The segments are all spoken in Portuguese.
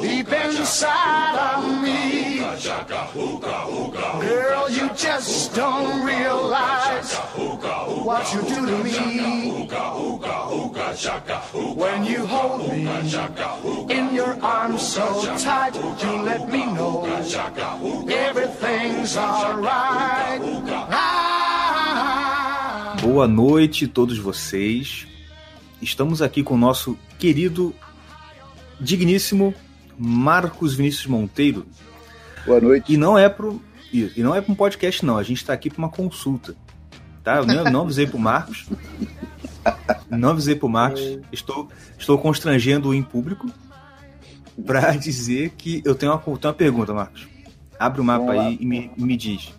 deep inside of me. Girl, you just don't realize what you do to me. When you hold me in your arms so tight, you let me know everything's alright. Ah, Boa noite a todos vocês. Estamos aqui com o nosso querido, digníssimo Marcos Vinícius Monteiro. Boa noite. E não é pro. E e não é para um podcast, não. A gente está aqui para uma consulta. Tá? Eu não, não avisei pro Marcos. Não avisei pro Marcos. Estou, estou constrangendo em público para dizer que eu tenho uma, tenho uma pergunta, Marcos. Abre o mapa Vamos lá. aí e me, me diz.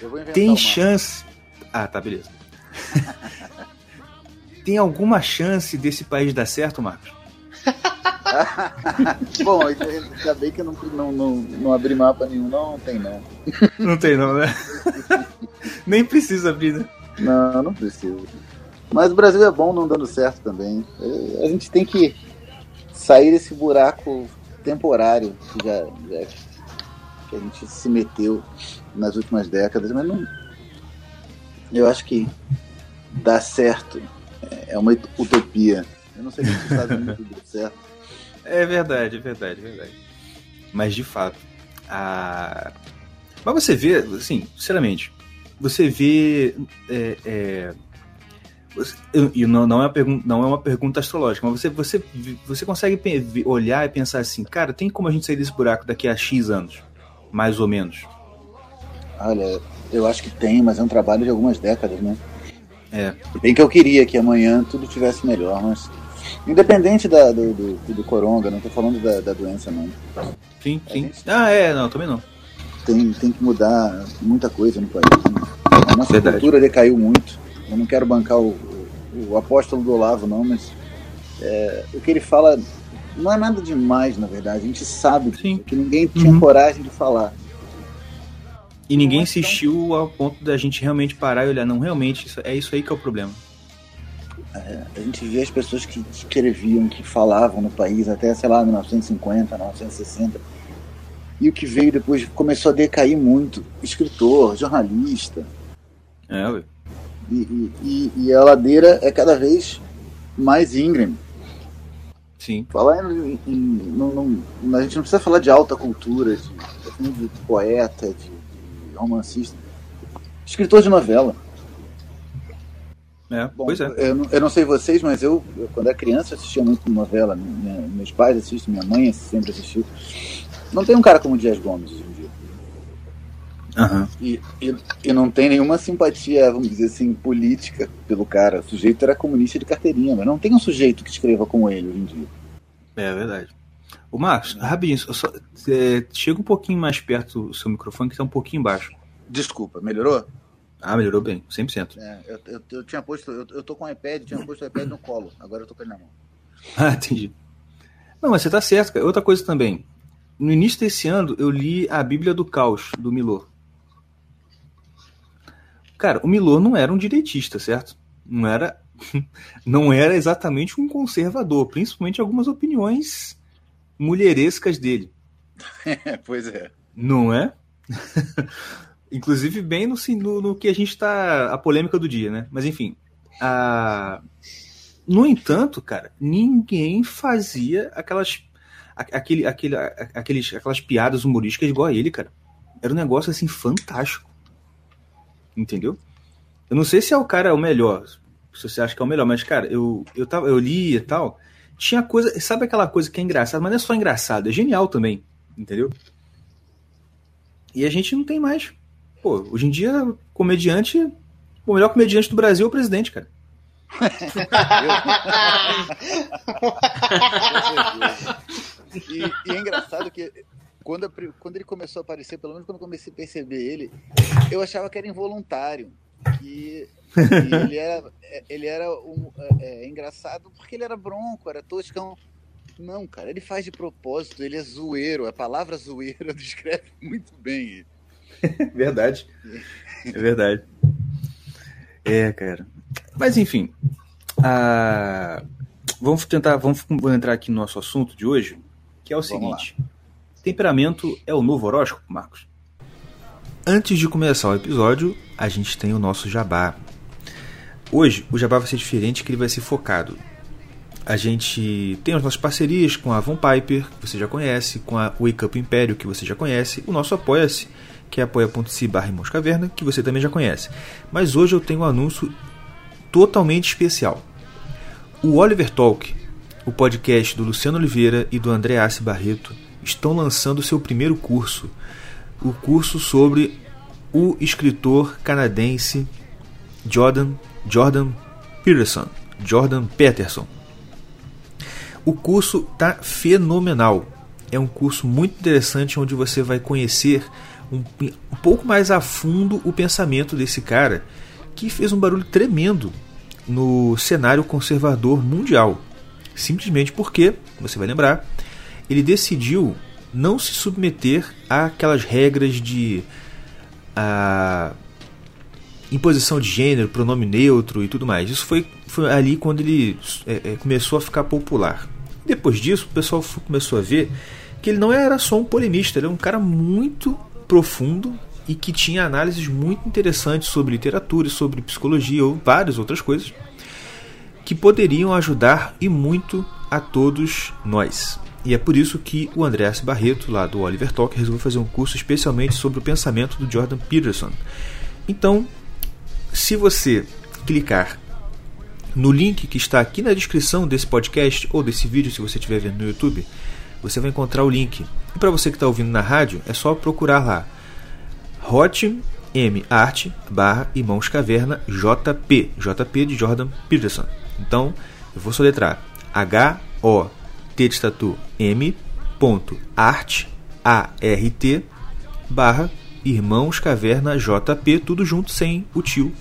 Eu vou inventar Tem chance. Ah, tá, beleza. Tem alguma chance desse país dar certo, Marcos? Bom, ainda bem que eu não, não, não, não abri mapa nenhum, não, tem não. Não tem, não, né? Nem precisa abrir, né? Não, não precisa. Mas o Brasil é bom não dando certo também. É, A gente tem que sair desse buraco temporário que já, já- que a gente se meteu nas últimas décadas, mas não. Eu acho que dar certo é uma utopia. Eu não sei se os Estados Unidos deu certo. É verdade, é verdade, é verdade. Mas de fato, a. Mas você vê, assim, sinceramente, você vê. É, é... E não, não, é uma pergunta, não é uma pergunta astrológica, mas você, você, você consegue olhar e pensar assim, cara, tem como a gente sair desse buraco daqui a X anos? Mais ou menos. Olha, eu acho que tem, mas é um trabalho de algumas décadas, né? É. Bem que eu queria que amanhã tudo tivesse melhor, mas. Independente da, do, do, do coronga, não tô falando da, da doença, não. Sim, sim. gente- Ah, é, não, também não. Tem, tem que mudar muita coisa no país. né? A nossa Verdade. cultura decaiu muito. Eu não quero bancar o, o, o apóstolo do Olavo, não, mas é, o que ele fala não é nada demais, na verdade. A gente sabe Sim. que ninguém tinha Uhum. coragem de falar. E ninguém Não é tão- insistiu ao ponto da gente realmente parar e olhar, não, realmente, isso- é isso aí que é o problema. A gente vê as pessoas que escreviam, que falavam no país até, sei lá, 1950, 1960. E o que veio depois começou a decair muito. Escritor, jornalista. É, ué. E, e, e- e a ladeira é cada vez mais íngreme. sim. Falar em, em- não- não- a gente não precisa falar de alta cultura, de, de poeta, de, de romancista. Escritor de novela. É, Bom, pois é. eu, não- eu não sei vocês, mas eu, eu, quando era criança, assistia muito novela. Minha- meus pais assistem, minha mãe sempre assistiu. Não tem um cara como o Dias Gomes hoje em dia. Aham. E, e, e não tem nenhuma simpatia, vamos dizer assim, política pelo cara. O sujeito era comunista de carteirinha, mas não tem um sujeito que escreva como ele hoje em dia. É verdade. Ô, Marcos, rapidinho, só- é, chega um pouquinho mais perto do seu microfone, que tá um pouquinho baixo. Desculpa, melhorou? Ah, melhorou bem, 100%. É, eu, eu, eu tinha posto, eu, eu tô com o iPad, tinha posto o iPad no colo, agora eu tô com ele na mão. Ah, entendi. Não, mas você tá certo, cara. Outra coisa também. No início desse ano, eu li a Bíblia do Caos, do Milor. Cara, o Milor não era um direitista, certo? Não era, não era exatamente um conservador, principalmente algumas opiniões mulherescas dele. pois é. Não é? Inclusive, bem no, no, no que a gente tá. A polêmica do dia, né? Mas enfim. A... No entanto, cara, ninguém fazia aquelas. Aquele, aquele, aqueles, aquelas piadas humorísticas igual a ele, cara. Era um negócio assim fantástico. Entendeu? Eu não sei se é o cara o melhor. Se você acha que é o melhor, mas, cara, eu, eu, tava, eu li e tal. Tinha coisa. Sabe aquela coisa que é engraçada, mas não é só engraçado, é genial também. Entendeu? E a gente não tem mais. Pô, hoje em dia, comediante. O melhor comediante do Brasil é o presidente, cara. E, e é engraçado que quando, quando ele começou a aparecer, pelo menos quando eu comecei a perceber ele, eu achava que era involuntário. Que, que ele era, ele era um, é, é, engraçado porque ele era bronco, era toscão. Não, cara, ele faz de propósito, ele é zoeiro. A palavra zoeiro descreve muito bem ele. verdade. É verdade. É, cara. Mas enfim. Vamos tentar. Vamos entrar aqui no nosso assunto de hoje, que é o vamos seguinte. Lá. Temperamento é o novo horóscopo, Marcos? Antes de começar o episódio, a gente tem o nosso jabá. Hoje, o jabá vai ser diferente, que ele vai ser focado. A gente tem as nossas parcerias com a Von Piper, que você já conhece, com a Wake Up Império, que você já conhece, o nosso Apoia-se, que é apoia.se barra Caverna, que você também já conhece. Mas hoje eu tenho um anúncio totalmente especial. O Oliver Talk, o podcast do Luciano Oliveira e do Andreassi Barreto, estão lançando seu primeiro curso – o curso sobre o escritor canadense Jordan, Jordan Peterson. Jordan Peterson. O curso tá fenomenal. É um curso muito interessante onde você vai conhecer um, um pouco mais a fundo o pensamento desse cara que fez um barulho tremendo no cenário conservador mundial. Simplesmente porque, você vai lembrar, ele decidiu não se submeter àquelas regras de a, imposição de gênero, pronome neutro e tudo mais. Isso foi, foi ali quando ele é, é, começou a ficar popular. Depois disso, o pessoal começou a ver que ele não era só um polemista, ele era um cara muito profundo e que tinha análises muito interessantes sobre literatura, sobre psicologia ou várias outras coisas que poderiam ajudar e muito a todos nós. E é por isso que o Andreas Barreto, lá do Oliver Talk, resolveu fazer um curso especialmente sobre o pensamento do Jordan Peterson. Então, se você clicar no link que está aqui na descrição desse podcast ou desse vídeo, se você estiver vendo no YouTube, você vai encontrar o link. E para você que está ouvindo na rádio, é só procurar lá Hot M Art barra Irmãos Caverna JP JP de Jordan Peterson. Então, eu vou soletrar H O T de tatu m.art, A-R-T, barra Irmãos Caverna JP, tudo junto sem o tio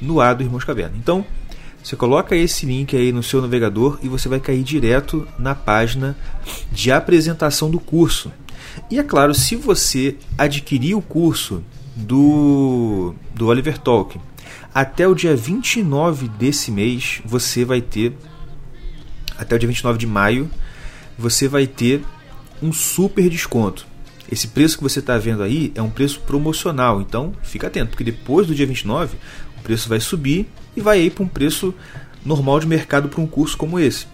no A do Irmãos Caverna. Então, você coloca esse link aí no seu navegador e você vai cair direto na página de apresentação do curso. E é claro, se você adquirir o curso do, do Oliver Tolkien até o dia 29 desse mês, você vai ter até o dia 29 de maio, você vai ter um super desconto. Esse preço que você está vendo aí é um preço promocional, então fica atento, porque depois do dia 29 o preço vai subir e vai ir para um preço normal de mercado para um curso como esse.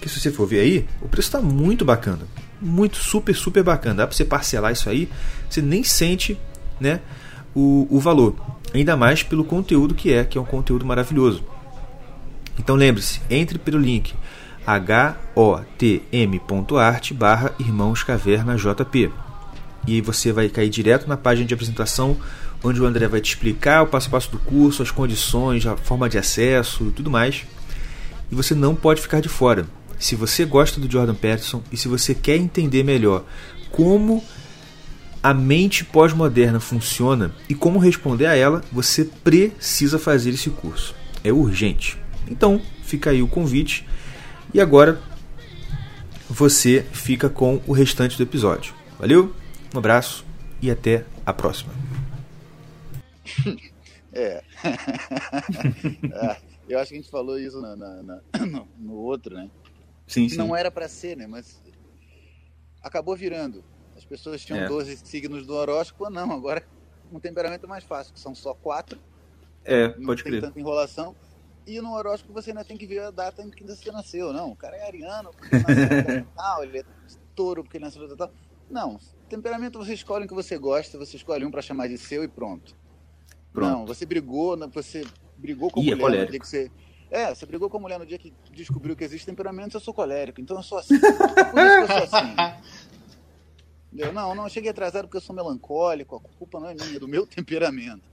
Que se você for ver aí, o preço está muito bacana, muito super super bacana. Dá para você parcelar isso aí, você nem sente, né, o, o valor. Ainda mais pelo conteúdo que é, que é um conteúdo maravilhoso. Então lembre-se, entre pelo link hotm.art barra Irmãos Caverna JP. E você vai cair direto na página de apresentação, onde o André vai te explicar o passo a passo do curso, as condições, a forma de acesso e tudo mais. E você não pode ficar de fora. Se você gosta do Jordan Peterson e se você quer entender melhor como a mente pós-moderna funciona e como responder a ela, você precisa fazer esse curso. É urgente. Então, fica aí o convite e agora você fica com o restante do episódio. Valeu, um abraço e até a próxima. É. é. Eu acho que a gente falou isso na, na, na, no outro, né? Sim, sim. Não era para ser, né? Mas acabou virando. As pessoas tinham é. 12 signos do horóscopo, não. Agora um temperamento mais fácil, que são só quatro. É, pode não crer. Tem tanta enrolação. E no horóscopo você ainda tem que ver a data em que você nasceu. Não, o cara é ariano, porque nasceu tal, ele é touro porque nasceu tal. Não, temperamento você escolhe o que você gosta, você escolhe um para chamar de seu e pronto. pronto. Não, você brigou, você brigou com a é mulher no dia que você. É, você brigou com a mulher no dia que descobriu que existe temperamento, eu sou colérico, então eu sou assim. Por isso que eu sou assim. Entendeu? Não, não, eu cheguei atrasado porque eu sou melancólico, a culpa não é minha, é do meu temperamento.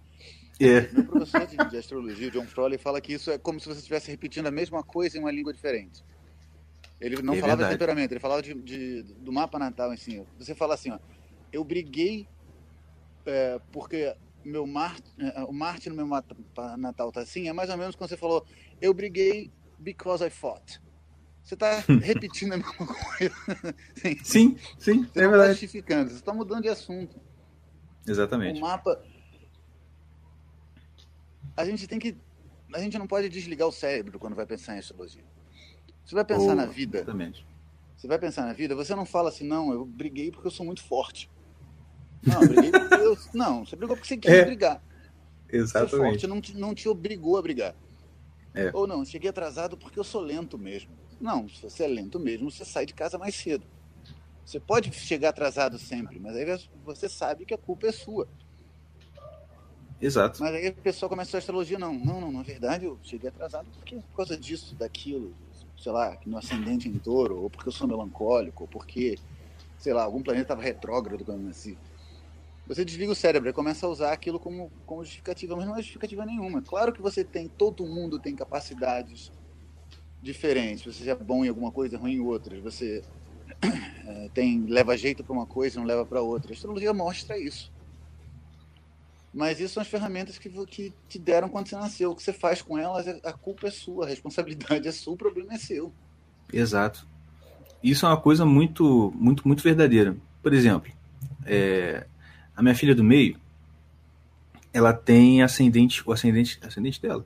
É. Meu professor de, de astrologia, John Froley, fala que isso é como se você estivesse repetindo a mesma coisa em uma língua diferente. Ele não é falava verdade. de temperamento, ele falava de, de, do mapa natal, assim. Você fala assim, ó, eu briguei é, porque meu Mar, é, o Marte no meu mapa natal tá assim, é mais ou menos quando você falou, eu briguei because I fought. Você está repetindo a mesma coisa. sim, sim, você é não verdade. justificando, você está mudando de assunto. Exatamente. O mapa. A gente tem que. A gente não pode desligar o cérebro quando vai pensar em astrologia. Você vai pensar oh, na vida. Exatamente. Você vai pensar na vida, você não fala assim, não, eu briguei porque eu sou muito forte. Não, briguei porque eu... Não, você brigou porque você quis é. brigar. Exatamente. Ser forte não te, não te obrigou a brigar. É. Ou não, cheguei atrasado porque eu sou lento mesmo. Não, se você é lento mesmo, você sai de casa mais cedo. Você pode chegar atrasado sempre, mas aí você sabe que a culpa é sua. Exato. Mas aí a pessoa começa a astrologia, não, não, não, na verdade eu cheguei atrasado porque por causa disso, daquilo, sei lá, no ascendente em touro, ou porque eu sou melancólico, ou porque, sei lá, algum planeta estava retrógrado quando eu nasci. Você desliga o cérebro e começa a usar aquilo como, como justificativa, mas não é justificativa nenhuma. Claro que você tem, todo mundo tem capacidades diferentes. Você é bom em alguma coisa, ruim em outras. Você é, tem leva jeito para uma coisa, não leva para outra. A astrologia mostra isso. Mas isso são as ferramentas que, que te deram quando você nasceu. O que você faz com elas, a culpa é sua, a responsabilidade é sua, o problema é seu. Exato. Isso é uma coisa muito, muito, muito verdadeira. Por exemplo, é, a minha filha do meio, ela tem ascendente, o ascendente, ascendente dela.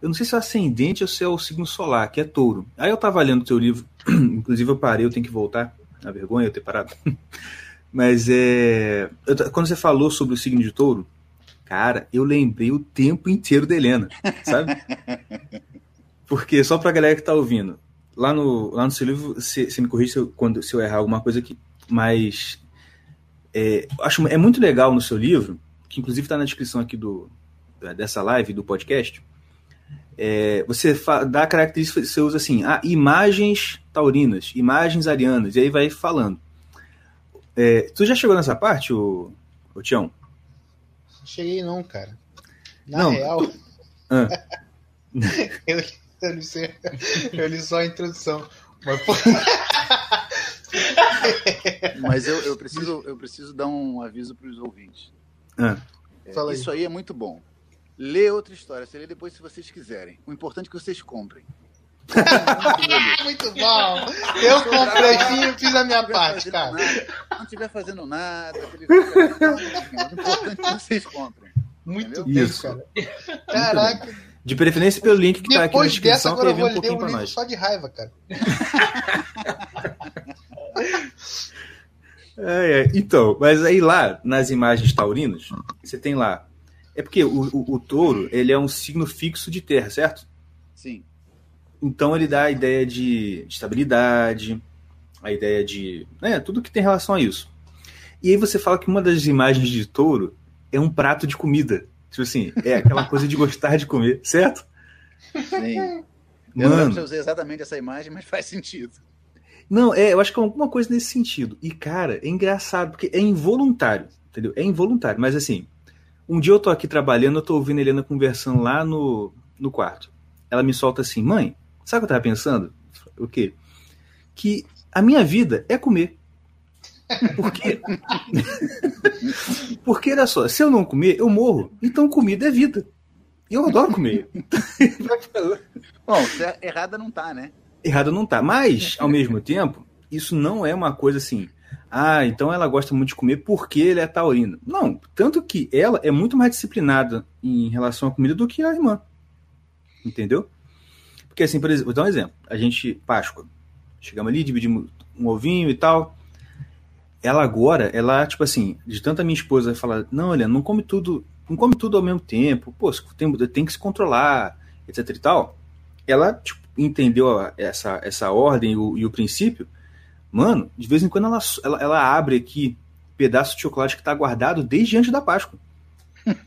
Eu não sei se é ascendente ou se é o signo solar, que é touro. Aí eu tava lendo o teu livro, inclusive eu parei, eu tenho que voltar. A vergonha eu ter parado. Mas é. Eu, quando você falou sobre o signo de touro, cara, eu lembrei o tempo inteiro da Helena, sabe? Porque, só pra galera que tá ouvindo, lá no, lá no seu livro, você, me corrige se eu, quando, se eu errar alguma coisa aqui, mas é, acho é muito legal no seu livro, que inclusive está na descrição aqui do, dessa live, do podcast. É, você dá características, você usa assim, ah, imagens taurinas, imagens arianas, e aí vai falando. É, tu já chegou nessa parte, o, o Tião? Cheguei não, cara. Na não, real. Tu... Ah. eu, eu, li, eu li só a introdução. Mas, Mas eu, eu, preciso, eu preciso dar um aviso para os ouvintes. Ah. É, isso aí é muito bom. Lê outra história, você lê depois se vocês quiserem. O importante é que vocês comprem. muito bom! Eu comprei sim e fiz a minha parte, cara. Nada, não estiver fazendo nada, o importante é que vocês comprem. Muito bem, Isso. cara. Caraca. De preferência pelo link que está aqui na descrição, para ver um pouquinho para nós. Só de raiva, cara. É, é. Então, mas aí lá, nas imagens taurinas, você tem lá. É porque o, o, o, touro, ele é um signo fixo de terra, certo? Sim. Então ele dá a ideia de estabilidade, a ideia de. né, tudo que tem relação a isso. E aí você fala que uma das imagens de touro é um prato de comida. Tipo assim, é aquela coisa de gostar de comer, certo? Sim. Eu Mano, não lembro se eu usei exatamente essa imagem, mas faz sentido. Não, é, eu acho que é alguma coisa nesse sentido. E, cara, é engraçado, porque é involuntário, entendeu? É involuntário. Mas assim, um dia eu tô aqui trabalhando, eu tô ouvindo a Helena conversando lá no, no quarto. Ela me solta assim, mãe, sabe o que eu tava pensando? O quê? Que a minha vida é comer. Porque, porque olha só, se eu não comer, eu morro. Então comida é vida. E eu adoro comer. Bom, errada não tá, né? Errada não tá. Mas, ao mesmo tempo, isso não é uma coisa assim. Ah, então ela gosta muito de comer porque ele é taurina. Não, tanto que ela é muito mais disciplinada em relação à comida do que a irmã. Entendeu? Porque assim, por exemplo, vou dar um exemplo. A gente, Páscoa, chegamos ali, dividimos um ovinho e tal ela agora, ela, tipo assim, de tanta minha esposa falar, não, olha, não come tudo, não come tudo ao mesmo tempo, pô, tem, tem que se controlar, etc e tal. Ela, tipo, entendeu essa, essa ordem o, e o princípio. Mano, de vez em quando ela, ela, ela abre aqui pedaço de chocolate que tá guardado desde antes da Páscoa.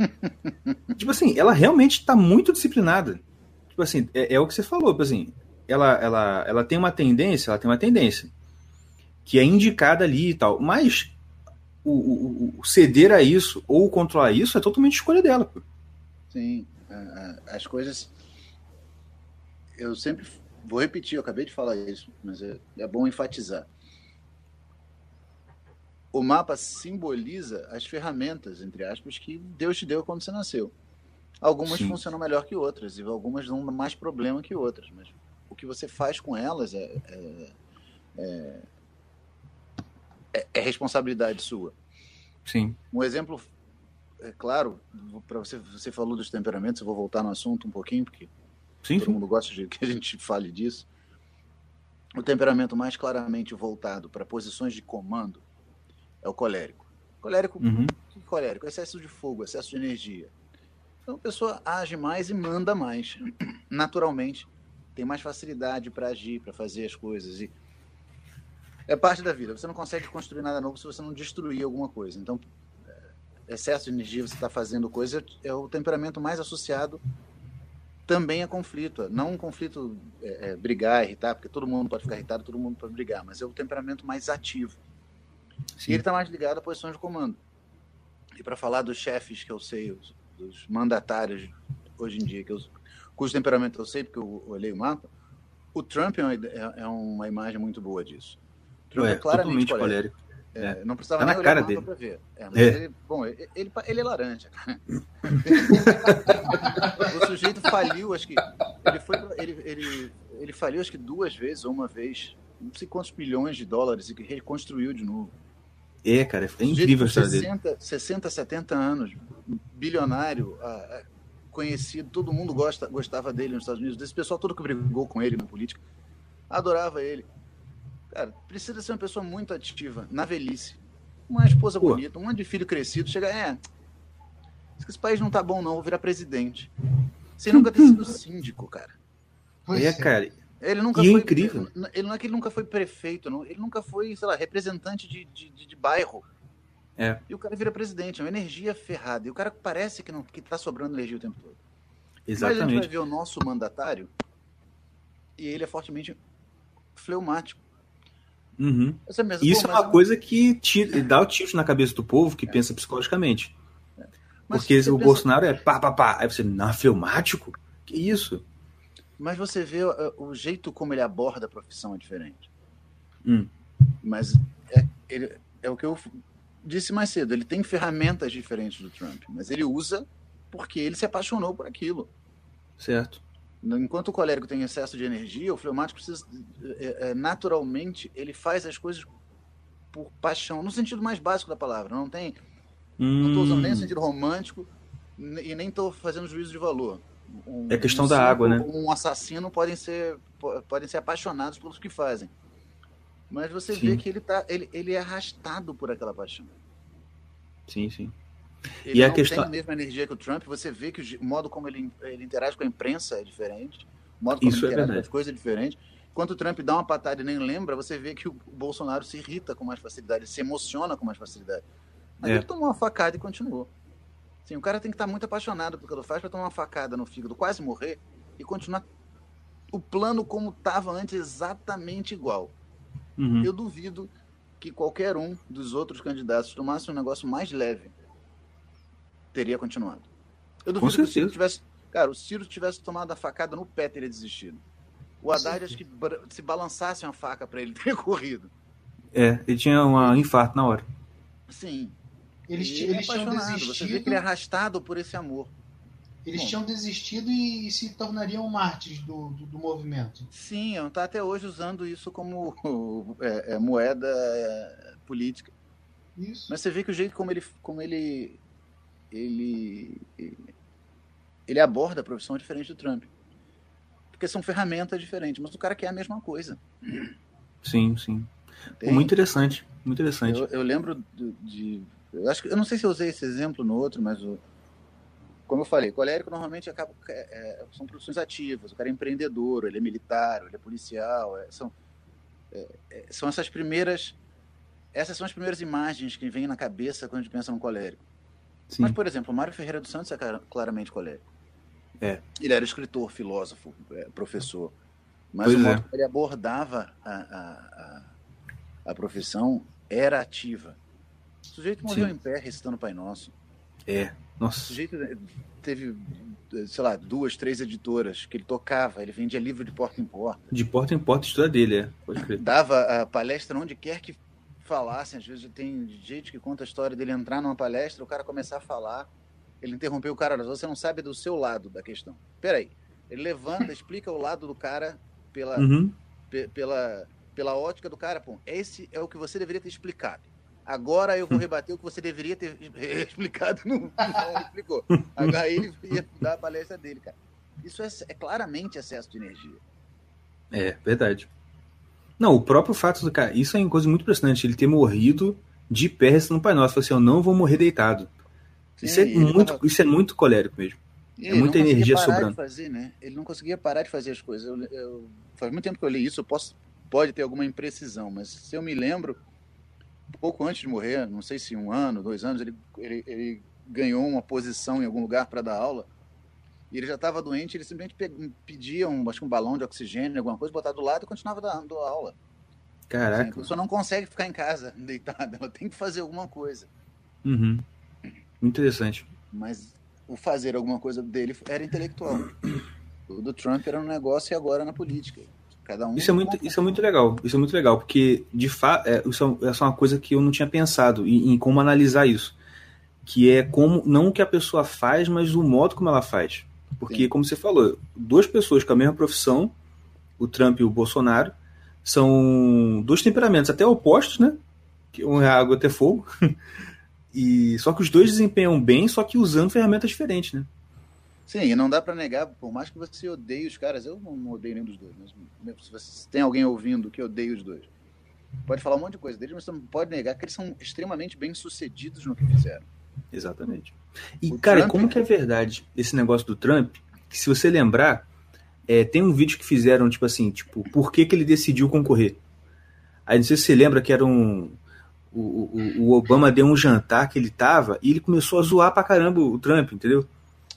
tipo assim, ela realmente está muito disciplinada. Tipo assim, é, é, o que você falou, tipo assim, ela, ela, ela tem uma tendência, ela tem uma tendência que é indicada ali e tal. Mas o, o, o ceder a isso ou controlar isso é totalmente escolha dela. Pô. Sim, as coisas. Eu sempre vou repetir, eu acabei de falar isso, mas é, é bom enfatizar. O mapa simboliza as ferramentas, entre aspas, que Deus te deu quando você nasceu. Algumas Sim. funcionam melhor que outras, e algumas dão mais problema que outras, mas o que você faz com elas é, é, é, é, é responsabilidade sua. Sim. Um exemplo, é claro, para você, você falou dos temperamentos, eu vou voltar no assunto um pouquinho, porque sim, todo mundo gosta de que a gente fale disso. O temperamento mais claramente voltado para posições de comando é o colérico. Colérico, uhum. colérico, excesso de fogo, excesso de energia. Então a pessoa age mais e manda mais. Naturalmente, tem mais facilidade para agir, para fazer as coisas. E é parte da vida. Você não consegue construir nada novo se você não destruir alguma coisa. Então, é, excesso de energia, você está fazendo coisa, é o temperamento mais associado também a conflito. Não um conflito é, é, brigar, irritar, porque todo mundo pode ficar irritado, todo mundo pode brigar, mas é o temperamento mais ativo. Sim. E ele está mais ligado a posições de comando. E para falar dos chefes que eu sei, os, dos mandatários hoje em dia, que eu, cujo temperamento eu sei, porque eu olhei o mapa, o Trump é uma, é, é uma imagem muito boa disso. Trump é, claramente colérico. É, é. Não precisava tá nem olhar cara dele. para ver. É, é. Ele, bom, ele, ele, ele, é laranja. o sujeito faliu, acho que ele foi, ele, ele, ele faliu acho que duas vezes ou uma vez, não sei quantos milhões de dólares e reconstruiu de novo. É, cara, é incrível a história 60, dele. 60, 70 anos, bilionário, conhecido, todo mundo gosta, gostava dele nos Estados Unidos, desse pessoal todo que brigou com ele na política, adorava ele. Cara, precisa ser uma pessoa muito ativa, na velhice. Uma esposa Pô. bonita, um monte de filho crescido, chega, é, esse país não tá bom não, vou virar presidente. Sem nunca ter sido síndico, cara. Pois é, cara. Ele nunca e é foi. É incrível. Ele, não é que ele nunca foi prefeito, não, ele nunca foi, sei lá, representante de, de, de, de bairro. É. E o cara vira presidente, é uma energia ferrada. E o cara parece que não que tá sobrando energia o tempo todo. Exatamente. Mas a gente vai ver o nosso mandatário e ele é fortemente fleumático. Uhum. Mesmo, Isso é uma coisa que tira, dá o tilt na cabeça do povo que é. pensa psicologicamente. É. Porque o pensa... Bolsonaro é pá, pá, pá. Aí você, não, fleumático? Que isso? Mas você vê o, o, jeito como ele aborda a profissão é diferente. Hum. Mas é, ele, é o que eu disse mais cedo. Ele tem ferramentas diferentes do Trump, mas ele usa porque ele se apaixonou por aquilo. Certo. Enquanto o colérico tem excesso de energia, o fleumático precisa, é, é, naturalmente, ele faz as coisas por paixão, no sentido mais básico da palavra. Não tem, hum. não estou usando nem o sentido romântico e nem estou fazendo juízo de valor. Um, é questão um da água, né? Um assassino podem ser, podem ser apaixonados pelos que fazem. Mas você sim. vê que ele, tá, ele, ele é arrastado por aquela paixão. Sim, sim. Ele e a questão... tem a mesma energia que o Trump. Você vê que o modo como ele, ele interage com a imprensa é diferente. O modo como Isso ele é interage com as coisas é diferente. Quando o Trump dá uma patada e nem lembra, você vê que o Bolsonaro se irrita com mais facilidade, se emociona com mais facilidade. Mas é. ele tomou uma facada e continuou. Sim, o cara tem que estar muito apaixonado pelo que ele faz para tomar uma facada no fígado, quase morrer e continuar o plano como estava antes exatamente igual. Uhum. Eu duvido que qualquer um dos outros candidatos tomasse um negócio mais leve, teria continuado. Eu duvido Com que o tivesse. Cara, o Ciro tivesse tomado a facada no pé, teria desistido. O Haddad, acho que se balançasse uma faca para ele, teria corrido. É, ele tinha um infarto na hora. Sim. Eles, ele eles é tinham desistido. Você vê que ele é arrastado por esse amor. Eles Bom, tinham desistido e se tornariam mártires do, do, do movimento. Sim, está até hoje usando isso como é, é, moeda é, política. Isso. Mas você vê que o jeito como ele, como ele, ele, ele aborda a profissão é diferente do Trump. Porque são ferramentas diferentes, mas o cara quer a mesma coisa. Sim, sim. Muito interessante, muito interessante. Eu, eu lembro de, de eu acho que eu não sei se eu usei esse exemplo no outro, mas o, como eu falei, colérico normalmente acaba, é, é, são profissões ativas. O cara é empreendedor, ele é militar, ele é policial. É, são, é, é, são essas primeiras. Essas são as primeiras imagens que vêm na cabeça quando a gente pensa no colérico. Sim. Mas, por exemplo, o Mário Ferreira dos Santos é claramente colérico. É. Ele era escritor, filósofo, é, professor. Mas pois o modo que ele abordava a, a, a, a, profissão era ativa. O sujeito morreu Sim. em pé recitando o Pai Nosso. É. Nossa. O sujeito teve, sei lá, duas, três editoras que ele tocava, ele vendia livro de porta em porta. De porta em porta, estuda dele, é. Pode crer. Dava a palestra onde quer que falassem. Às vezes tem gente que conta a história dele entrar numa palestra, o cara começar a falar, ele interrompeu o cara, você não sabe do seu lado da questão. Peraí. Ele levanta, explica o lado do cara pela, uhum. pela, pela ótica do cara, pô, esse é o que você deveria ter explicado. Agora eu vou rebater o que você deveria ter explicado. Não, não explicou. Agora ele ia dar a palestra dele, cara. Isso é, é claramente excesso de energia. É, verdade. Não, o próprio fato do cara, isso é uma coisa muito impressionante, ele ter morrido de pé restando no Pai Nosso. Falou assim, eu não vou morrer deitado. Sim, isso, é muito, tava... isso é muito colérico mesmo. E é muita energia sobrando. Fazer, né? Ele não conseguia parar de fazer as coisas. Eu, eu, faz muito tempo que eu li isso, eu posso, pode ter alguma imprecisão, mas se eu me lembro, pouco antes de morrer, não sei se um ano, dois anos, ele, ele, ele ganhou uma posição em algum lugar para dar aula. E ele já estava doente, ele simplesmente pedia um, acho que um balão de oxigênio, alguma coisa, botar do lado e continuava dando aula. Caraca. Assim, a pessoa não consegue ficar em casa deitada, ela tem que fazer alguma coisa. Uhum. Interessante. Mas o fazer alguma coisa dele era intelectual. O do Trump era um negócio e agora na política. Cada um isso é muito isso é muito legal isso é muito legal porque de fato é, isso é, é uma coisa que eu não tinha pensado em, em, como analisar isso que é como não o que a pessoa faz mas o modo como ela faz. Porque Sim. como você falou duas pessoas com a mesma profissão o Trump e o Bolsonaro são dois temperamentos até opostos né? Que um é água até fogo. E só que os dois desempenham bem só que usando ferramentas diferentes né Sim, e não dá para negar, por mais que você odeie os caras, eu não odeio nenhum dos dois, mas se você tem alguém ouvindo que odeia os dois, pode falar um monte de coisa deles, mas você não pode negar que eles são extremamente bem sucedidos no que fizeram. Exatamente. E, o cara, Trump... como que é verdade esse negócio do Trump? Que se você lembrar, é, tem um vídeo que fizeram, tipo assim, tipo, por que, que ele decidiu concorrer? Aí não sei se você lembra que era um. O, o, o Obama deu um jantar que ele tava e ele começou a zoar pra caramba o Trump, entendeu?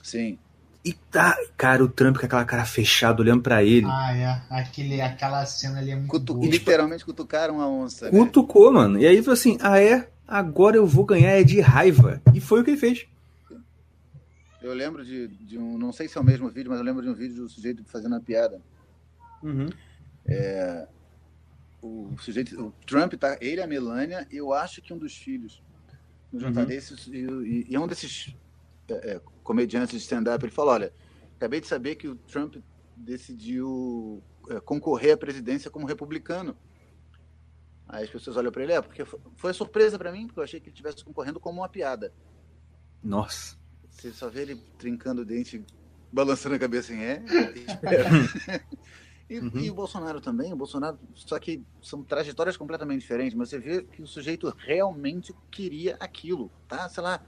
Sim. E tá, cara, o Trump com aquela cara fechada olhando para ele. Ah, é. Aquele, aquela cena ali é muito Cutu boa. Literalmente cutucaram a onça. Né? Cutucou, né? mano. E aí falou assim: ah, é? Agora eu vou ganhar é de raiva. E foi o que ele fez. Eu lembro de, de um. Não sei se é o mesmo vídeo, mas eu lembro de um vídeo do sujeito fazendo uma piada. Uhum. É, o sujeito. O Trump tá. Ele, a Melania, eu acho que um dos filhos. No jantar uhum. desses. E, e, e é um desses. É, comediante de stand-up, ele falou: olha, acabei de saber que o Trump decidiu é, concorrer à presidência como republicano. Aí as pessoas olham para ele, é, porque foi surpresa para mim, porque eu achei que ele estivesse concorrendo como uma piada. Nossa. Você só vê ele trincando o dente, balançando a cabeça em é, e, uhum. e o Bolsonaro também, o Bolsonaro, só que são trajetórias completamente diferentes, mas você vê que o sujeito realmente queria aquilo, tá? Sei lá,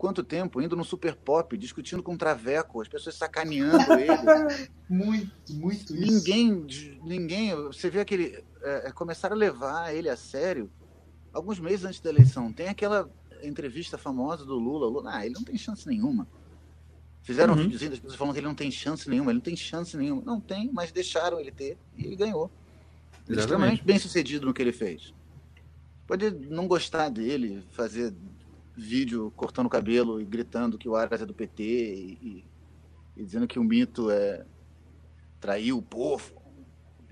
quanto tempo indo no Super Pop, discutindo com o Traveco, as pessoas sacaneando ele. muito, muito ninguém, isso. Ninguém, você vê aquele. É, é, começaram a levar ele a sério alguns meses antes da eleição. Tem aquela entrevista famosa do Lula. Lula ah, ele não tem chance nenhuma. Fizeram uhum. um videozinho das pessoas falando que ele não tem chance nenhuma. Ele não tem chance nenhuma. Não tem, mas deixaram ele ter e ele ganhou. É extremamente bem sucedido no que ele fez. Pode não gostar dele, fazer vídeo cortando o cabelo e gritando que o Aras é do PT e, e, e, dizendo que o mito é trair o povo,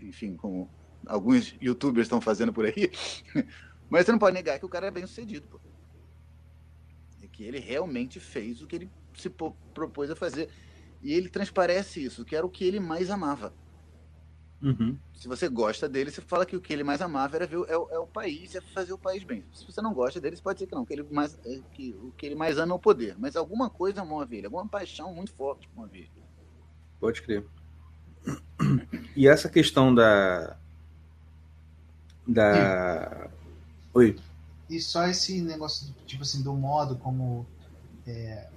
enfim, como alguns youtubers estão fazendo por aí. Mas você não pode negar que o cara é bem sucedido, pô. E que ele realmente fez o que ele se propôs a fazer. E ele transparece isso, que era o que ele mais amava. Uhum. Se você gosta dele, você fala que o que ele mais amava era ver é, é o país, é fazer o país bem. Se você não gosta dele, você pode dizer que não, que ele mais, é, que, o que ele mais ama é o poder. Mas alguma coisa move ele, alguma paixão muito forte move ele. Pode crer. E essa questão da. Da. Oi. E só esse negócio, tipo assim, do modo como é,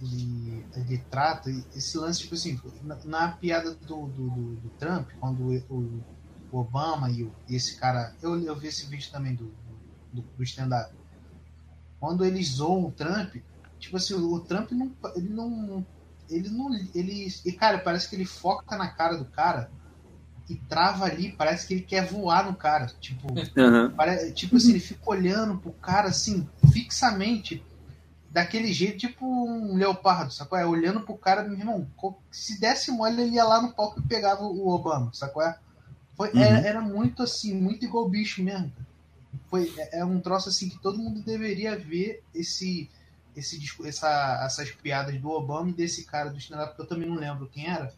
ele, ele trata esse lance, tipo assim, na, na piada do, do, do, Trump, quando o, o Obama e, o, e, esse cara. Eu, eu vi esse vídeo também do, do, do stand-up. Quando eles zoam o Trump, tipo assim, o, o Trump não. Ele não. Ele não. Ele. E, cara, parece que ele foca na cara do cara e trava ali, parece que ele quer voar no cara. Tipo, uhum. parece, tipo assim, ele fica olhando pro cara assim, fixamente daquele jeito, tipo um leopardo, sacou? É, olhando pro cara, meu irmão, se desse mole, ele ia lá no palco e pegava o Obama, sacou? É? Foi, uhum. era, era, muito assim, muito igual bicho mesmo. Foi, é, é, um troço assim que todo mundo deveria ver esse, esse essa, essas piadas do Obama e desse cara do stand-up, que eu também não lembro quem era.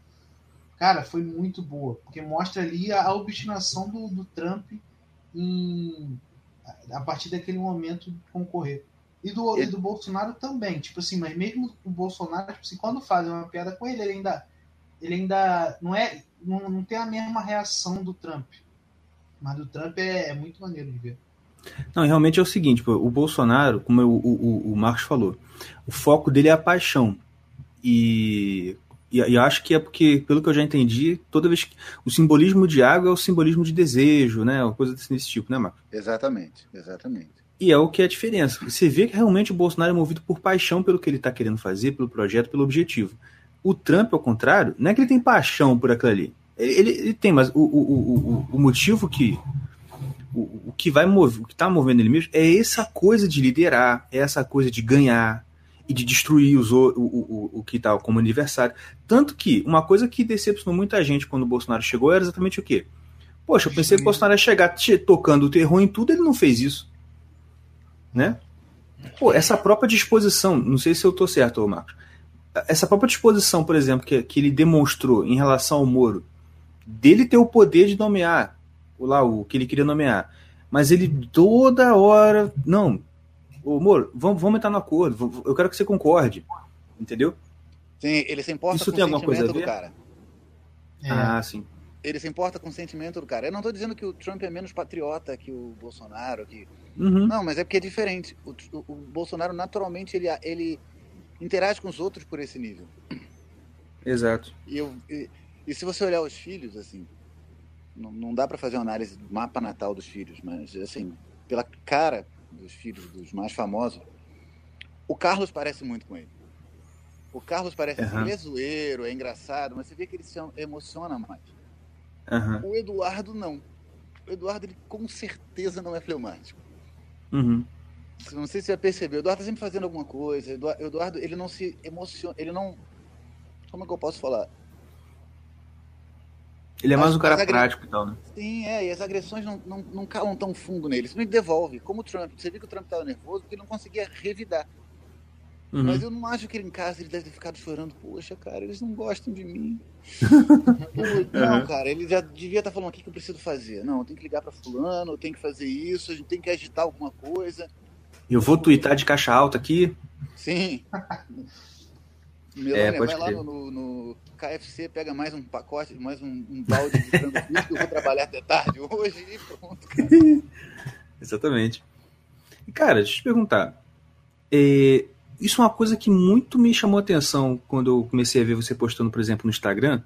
cara, foi muito boa, porque mostra ali a, a obstinação do, do Trump em, a partir daquele momento concorrer. E do, ele... e do Bolsonaro também, tipo assim, mas mesmo o Bolsonaro, tipo assim, quando fazem uma piada com ele, ele ainda, ele ainda não é, não, não tem a mesma reação do Trump. Mas do Trump é, é muito maneiro de ver. Não, realmente é o seguinte, pô, o Bolsonaro, como o, o, o Marcos falou, o foco dele é a paixão. E, e, e acho que é porque, pelo que eu já entendi, toda vez que. O simbolismo de água é o simbolismo de desejo, né? Uma coisa desse, desse tipo, né, Marcos? Exatamente, exatamente. E é o que é a diferença. Você vê que realmente o Bolsonaro é movido por paixão pelo que ele está querendo fazer, pelo projeto, pelo objetivo. O Trump, ao contrário, não é que ele tem paixão por aquilo ali. Ele, ele, tem, mas o, o, o, o motivo que o, o que vai mover, o que está movendo ele mesmo é essa coisa de liderar, é essa coisa de ganhar e de destruir os, o, o, o, que está como aniversário. Tanto que uma coisa que decepcionou muita gente quando o Bolsonaro chegou era exatamente o quê? Poxa, eu pensei que o Bolsonaro ia chegar tocando o terror em tudo, ele não fez isso. Né? Pô, essa própria disposição, não sei se eu estou certo, Marcos, essa própria disposição, por exemplo, que, que ele demonstrou em relação ao Moro, dele ter o poder de nomear lá o que ele queria nomear. Mas ele toda hora. Não, ô Moro, vamos, vamos entrar no acordo. Eu quero que você concorde. Entendeu? Sim, ele se importa Isso com tem o sentimento alguma coisa a ver? do cara. É. Ah, sim. Ele se importa com o sentimento do cara. Eu não estou dizendo que o Trump é menos patriota que o Bolsonaro. Que... Uhum. Não, mas é porque é diferente. O, o, o, Bolsonaro, naturalmente, ele, ele interage com os outros por esse nível. Exato. E, eu, e, e se você olhar os filhos, assim, não, não dá para fazer uma análise do mapa natal dos filhos, mas assim, pela cara dos filhos dos mais famosos, o Carlos parece muito com ele. O Carlos parece uhum. ele é zoeiro, é engraçado, mas você vê que ele se emociona mais. Uhum. O Eduardo não. O Eduardo ele com certeza não é fleumático. Uhum. Não sei se você já percebeu. O Eduardo tá sempre fazendo alguma coisa. O Eduardo, ele não se emociona, ele não como é que eu posso falar? Ele é mais as, um cara prático e tal, né? Sim, é, e as agressões não, não, não calam tão fundo nele. Simplesmente devolve. Como o Trump. Você viu que o Trump estava nervoso porque ele não conseguia revidar. Uhum. Mas eu não acho que ele em casa ele deve ter ficado chorando. Poxa, cara, eles não gostam de mim. não, cara, ele já devia estar tá falando o que, que eu preciso fazer. Não, eu tenho que ligar para fulano, eu tenho que fazer isso, a gente tem que agitar alguma coisa. Eu vou twittar de caixa alta aqui. Sim. Melania, é, vai lá no, no, KFC, pega mais um pacote, mais um, um balde de frango frito, eu vou trabalhar até tarde hoje e pronto, cara. Exatamente. E, cara, deixa eu te perguntar. É, isso é uma coisa que muito me chamou a atenção quando eu comecei a ver você postando, por exemplo, no Instagram.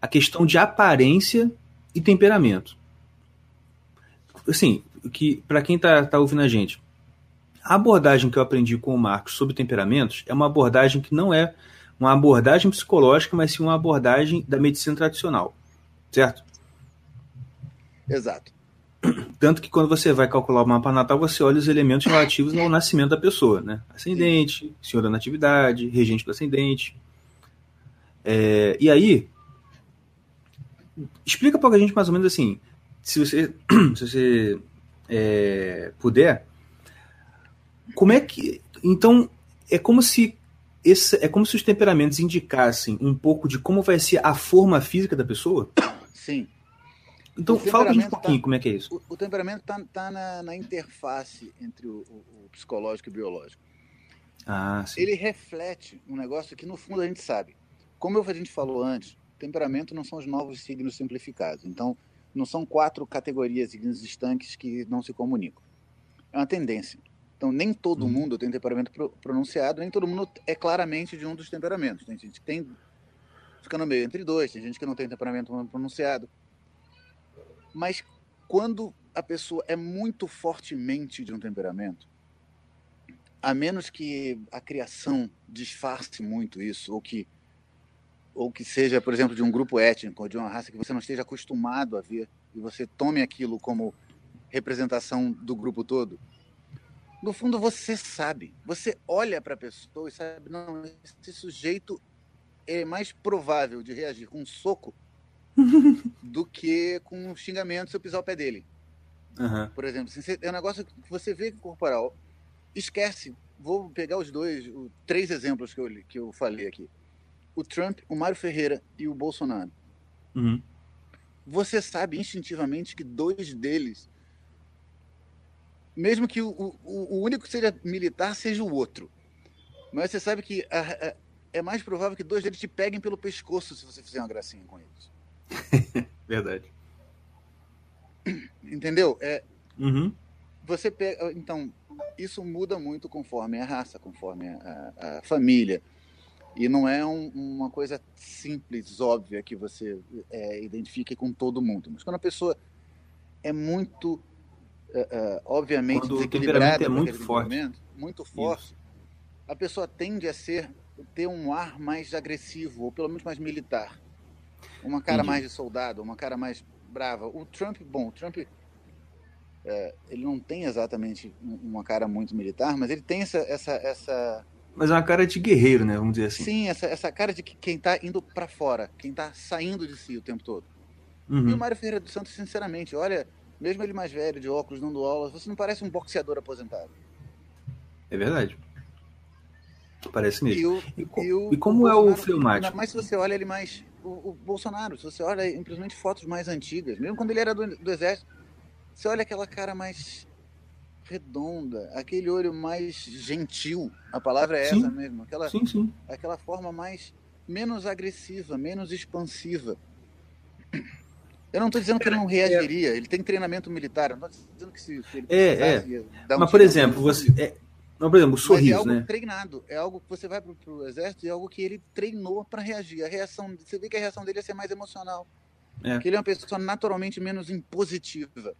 A questão de aparência e temperamento. Assim, que para quem tá, tá ouvindo a gente, a abordagem que eu aprendi com o Marcos sobre temperamentos é uma abordagem que não é uma abordagem psicológica, mas sim uma abordagem da medicina tradicional, certo? Exato. Tanto que quando você vai calcular o mapa natal, você olha os elementos relativos ao nascimento da pessoa, né? Ascendente, senhor da natividade, regente do ascendente. É, e aí, explica para a gente mais ou menos assim, se você, se você é, puder, como é que. Então, é como se. Esse, é como se os temperamentos indicassem um pouco de como vai ser a forma física da pessoa? Sim. Então, fala pra gente um pouquinho tá, como é que é isso. O, o temperamento está tá na, na, interface entre o, o, o, psicológico e o biológico. Ah, sim. Ele reflete um negócio que, no fundo, a gente sabe. Como a gente falou antes, temperamento não são os novos signos simplificados. Então, não são quatro categorias signos estanques que não se comunicam. É uma tendência. Então, nem todo uhum. mundo tem temperamento pronunciado, nem todo mundo é claramente de um dos temperamentos. Tem gente que tem, fica no meio entre dois, tem gente que não tem temperamento pronunciado. Mas quando a pessoa é muito fortemente de um temperamento, a menos que a criação disfarce muito isso, ou que, ou que seja, por exemplo, de um grupo étnico, ou de uma raça que você não esteja acostumado a ver, e você tome aquilo como representação do grupo todo, no fundo você sabe. Você olha para a pessoa e sabe, não, esse sujeito é mais provável de reagir com um soco do que com um xingamento se eu pisar o pé dele. Uhum. Por exemplo, é um negócio que você vê corporal. Esquece. Vou pegar os dois, os três exemplos que eu, que eu falei aqui. o Trump, o Mário Ferreira e o Bolsonaro, Uhum. você sabe instintivamente que dois deles, mesmo que o, o, o único que seja militar seja o outro, mas você sabe que a- a- é mais provável que dois deles te peguem pelo pescoço se você fizer uma gracinha com eles. Verdade. Entendeu? É, Uhum. você pega. Então, isso muda muito conforme a raça, conforme a, a- família. E não é um- uma coisa simples, óbvia, que você é, identifique com todo mundo. Mas quando a pessoa é muito, é, é, obviamente, Quando desequilibrada é muito forte. muito forte, a pessoa tende a ser ter um ar mais agressivo, ou pelo menos mais militar. Uma cara Entendi. mais de soldado, uma cara mais brava. O Trump, bom, o Trump é, ele não tem exatamente um- uma cara muito militar, mas ele tem essa, essa, essa Mas é uma cara de guerreiro, né? Vamos dizer assim. sim, essa, essa cara de que quem tá indo para fora, quem tá saindo de si o tempo todo. E o Uhum. Mário Ferreira dos Santos, sinceramente, olha, mesmo ele mais velho, de óculos, dando aula, você não parece um boxeador aposentado. É verdade. Parece mesmo. E, o, E, o, e como é o Bolsonaro, fleumático? ainda mais se você olha ele mais. O, o Bolsonaro, se você olha simplesmente fotos mais antigas, mesmo quando ele era do, do Exército, você olha aquela cara mais redonda, aquele olho mais gentil. A palavra é Sim. essa mesmo. Aquela, Sim, sim. aquela forma mais. menos agressiva, menos expansiva. Eu não estou dizendo que ele não reagiria, ele tem treinamento militar, eu não estou dizendo que se, se ele É, dar um Mas, por exemplo, você. É... Mas, por exemplo, o é sorriso, algo né? treinado, é algo que você vai pro, pro exército e é algo que ele treinou para reagir. A reação, você vê que a reação dele ia ser mais emocional. É. Que ele é uma pessoa naturalmente menos impositiva.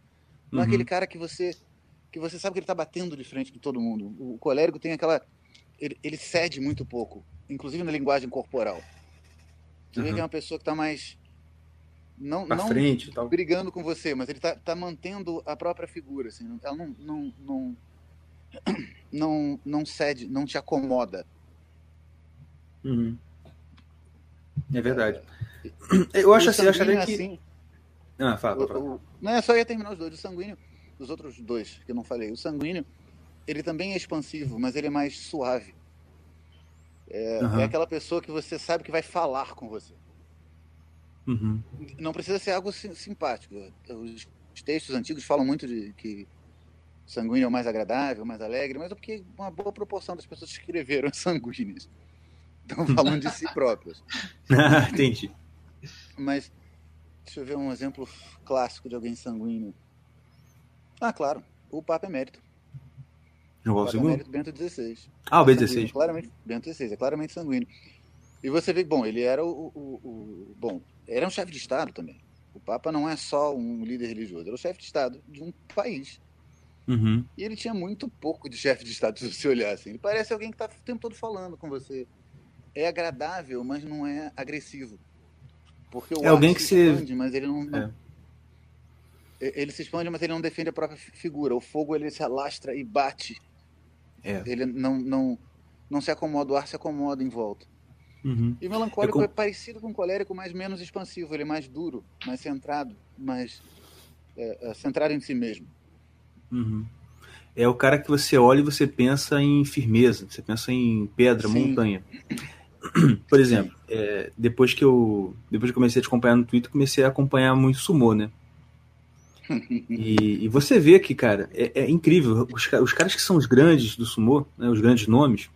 Não é Uhum. aquele cara que você que você sabe que ele tá batendo de frente com todo mundo. O colérico tem aquela ele, ele cede muito pouco, inclusive na linguagem corporal. Você vê Uhum. que é uma pessoa que tá mais não Pra não frente e tal. brigando com você, mas ele tá, tá mantendo a própria figura, assim, ela não, não, não, não, não cede, não te acomoda. Uhum. É verdade. Eu acho O assim, eu acharia sanguíneo, que. assim, Ah, fala, o- fala. o- não é só ia terminar os dois, o sanguíneo, os outros dois que eu não falei, o sanguíneo, ele também é expansivo, mas ele é mais suave. É, Aham. é aquela pessoa que você sabe que vai falar com você. Uhum. Não precisa ser algo sim- simpático. Os, os textos antigos falam muito de que o sanguíneo é o mais agradável, mais alegre, mas é porque uma boa proporção das pessoas que escreveram sanguíneos estão falando de si próprias. Entendi. Mas deixa eu ver um exemplo clássico de alguém sanguíneo. Ah, claro, o Papa Emérito. João O Paulo II? Emérito Bento XVI. Ah, o Sanguíneo, B16. Claramente, Bento XVI, é claramente sanguíneo. E você vê, bom, ele era o, o- o- Bom, era um chefe de Estado também. O Papa não é só um líder religioso, ele é o chefe de Estado de um país. Uhum. E ele tinha muito pouco de chefe de Estado, se você olhar assim. Ele parece alguém que está o tempo todo falando com você. É agradável, mas não é agressivo. Porque o É alguém que se se- expande, mas ele não... não- É. Ele se expande, mas ele não defende a própria fi- figura. O fogo, ele se alastra e bate. É. Ele não, não, não se acomoda, o ar se acomoda em volta. Uhum. E o melancólico É é, com- parecido com o colérico, mas menos expansivo. Ele é mais duro, mais centrado, mais é, é, centrado em si mesmo. Uhum. É o cara que você olha e você pensa em firmeza, você pensa em pedra, Sim. montanha. Por exemplo, é, depois que eu depois que comecei a te acompanhar no Twitter, comecei a acompanhar muito sumô, né? E, e você vê que, cara, é, é incrível. Os, os caras que são os grandes do sumô, né, os grandes nomes,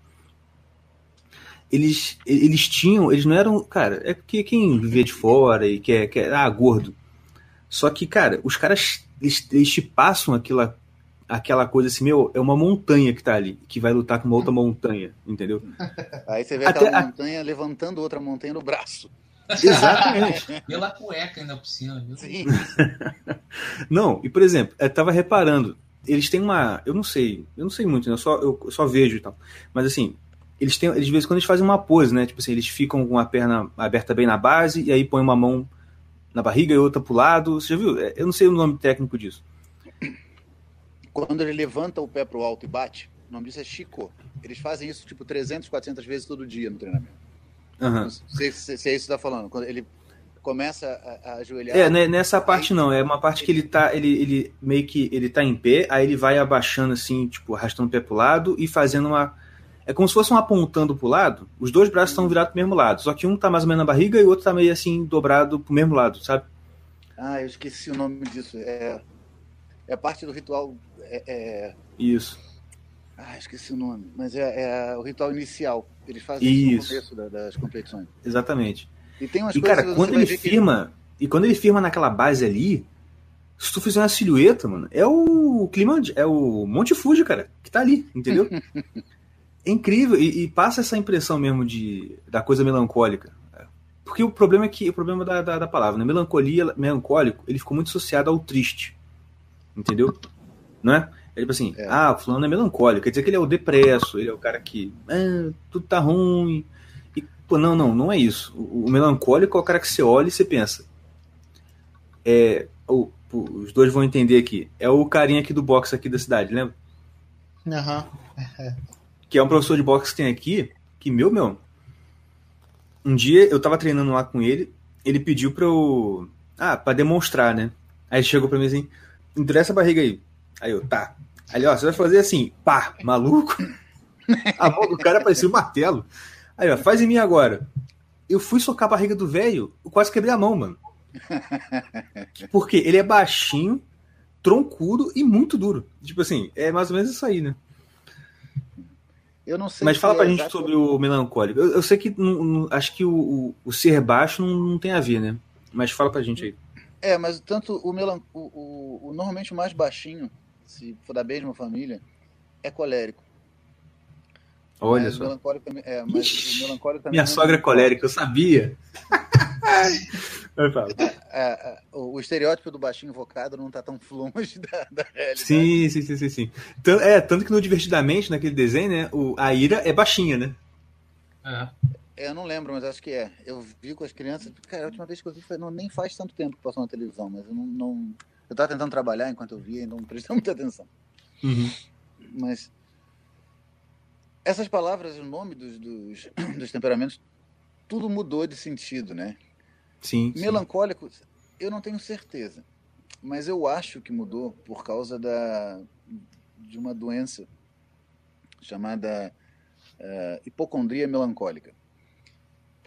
eles, eles tinham, eles não eram, cara, é porque quem vê de fora e quer, quer ah, gordo. Só que, cara, os caras, eles, eles te passam aquela, aquela coisa assim, meu, é uma montanha que tá ali, que vai lutar com uma outra montanha, entendeu? Aí você vê Até aquela a- montanha levantando outra montanha no braço. Exatamente. Pela cueca ainda por cima, viu? Sim. Não, e por exemplo, eu tava reparando, eles têm uma. Eu não sei, eu não sei muito, né? Eu só, eu só vejo e tal. Mas assim, eles têm. Eles de vez em quando eles fazem uma pose, né? Tipo assim, eles ficam com a perna aberta bem na base e aí põem uma mão na barriga e outra pro lado. Você já viu? É, Eu não sei o nome técnico disso. Quando ele levanta o pé pro alto e bate, o nome disso é Chico. Eles fazem isso tipo 300, 400 vezes todo dia no treinamento. Aham. Não sei se, se é isso que você tá falando. Quando ele começa a, a ajoelhar. É, né, nessa parte não, é uma parte que ele tá, ele, ele meio que ele tá em pé, aí ele vai abaixando assim, tipo, arrastando o pé pro lado e fazendo uma é como se fosse um apontando pro lado, os dois braços estão virados pro mesmo lado, só que um tá mais ou menos na barriga e o outro tá meio assim dobrado pro mesmo lado, sabe? Ah, eu esqueci o nome disso. É, é parte do ritual. É, é... Isso. Ah, esqueci o nome. Mas é, é o ritual inicial. Eles fazem isso, Isso. no começo da- das competições. Exatamente. E tem umas E coisas cara, quando ele ver que- firma, e quando ele firma naquela base ali, se tu fizer uma silhueta, mano, é o clima, é o Monte Fuji, cara, que tá ali, entendeu? é incrível e, e passa essa impressão mesmo de da coisa melancólica. Porque o problema é que o problema da, da, da palavra, né? Melancolia, melancólico, ele ficou muito associado ao triste. Entendeu? Não é? É tipo assim, É. ah, o fulano é melancólico, quer dizer que ele é o depresso, ele é o cara que ah, tudo tá ruim. E, pô, não, não, não é isso. O, o melancólico é o cara que você olha e você pensa. É, o- os dois vão entender aqui. É o carinha aqui do boxe aqui da cidade, lembra? Aham. que é um professor de boxe que tem aqui, que, meu, meu, um dia eu tava treinando lá com ele, ele pediu pra eu, ah, pra demonstrar, né? Aí ele chegou pra mim assim, interessa a barriga aí. Aí eu, tá. Aí ó, você vai fazer assim, pá, maluco? A mão do cara parecia um martelo. Aí, ó, faz em mim agora. Eu fui socar a barriga do velho, eu quase quebrei a mão, mano. Porque ele é baixinho, troncudo e muito duro. Tipo assim, é mais ou menos isso aí, né? Eu não sei Mas fala pra é gente sobre o melancólico. Eu, eu sei que não- não- acho que o, o- o ser baixo não, não tem a ver, né? Mas fala pra gente aí. É, mas tanto o, melan... o, o, o normalmente o mais baixinho, se for da mesma família, é colérico. Olha mas O só. melancólico também, é, mas Ixi, o melancólico também Minha não- sogra é colérica, eu sabia. É, é, o, estereótipo do baixinho invocado não tá tão longe da, da realidade. Sim, sim, sim, sim, sim. Tan- é, tanto que no Divertidamente, naquele desenho, né? O, a Ira é baixinha, né? É. Eu não lembro, mas acho que é. Eu vi com as crianças. Cara, a última vez que eu vi foi. Não, nem faz tanto tempo que passou na televisão, mas eu não. não- eu tava tentando trabalhar enquanto eu via e não prestei muita atenção. Uhum. Mas. Essas palavras, o nome dos, dos, dos temperamentos, tudo mudou de sentido, né? Sim. sim. Melancólico, eu não tenho certeza. Mas eu acho que mudou por causa da, de uma doença chamada eh, hipocondria melancólica.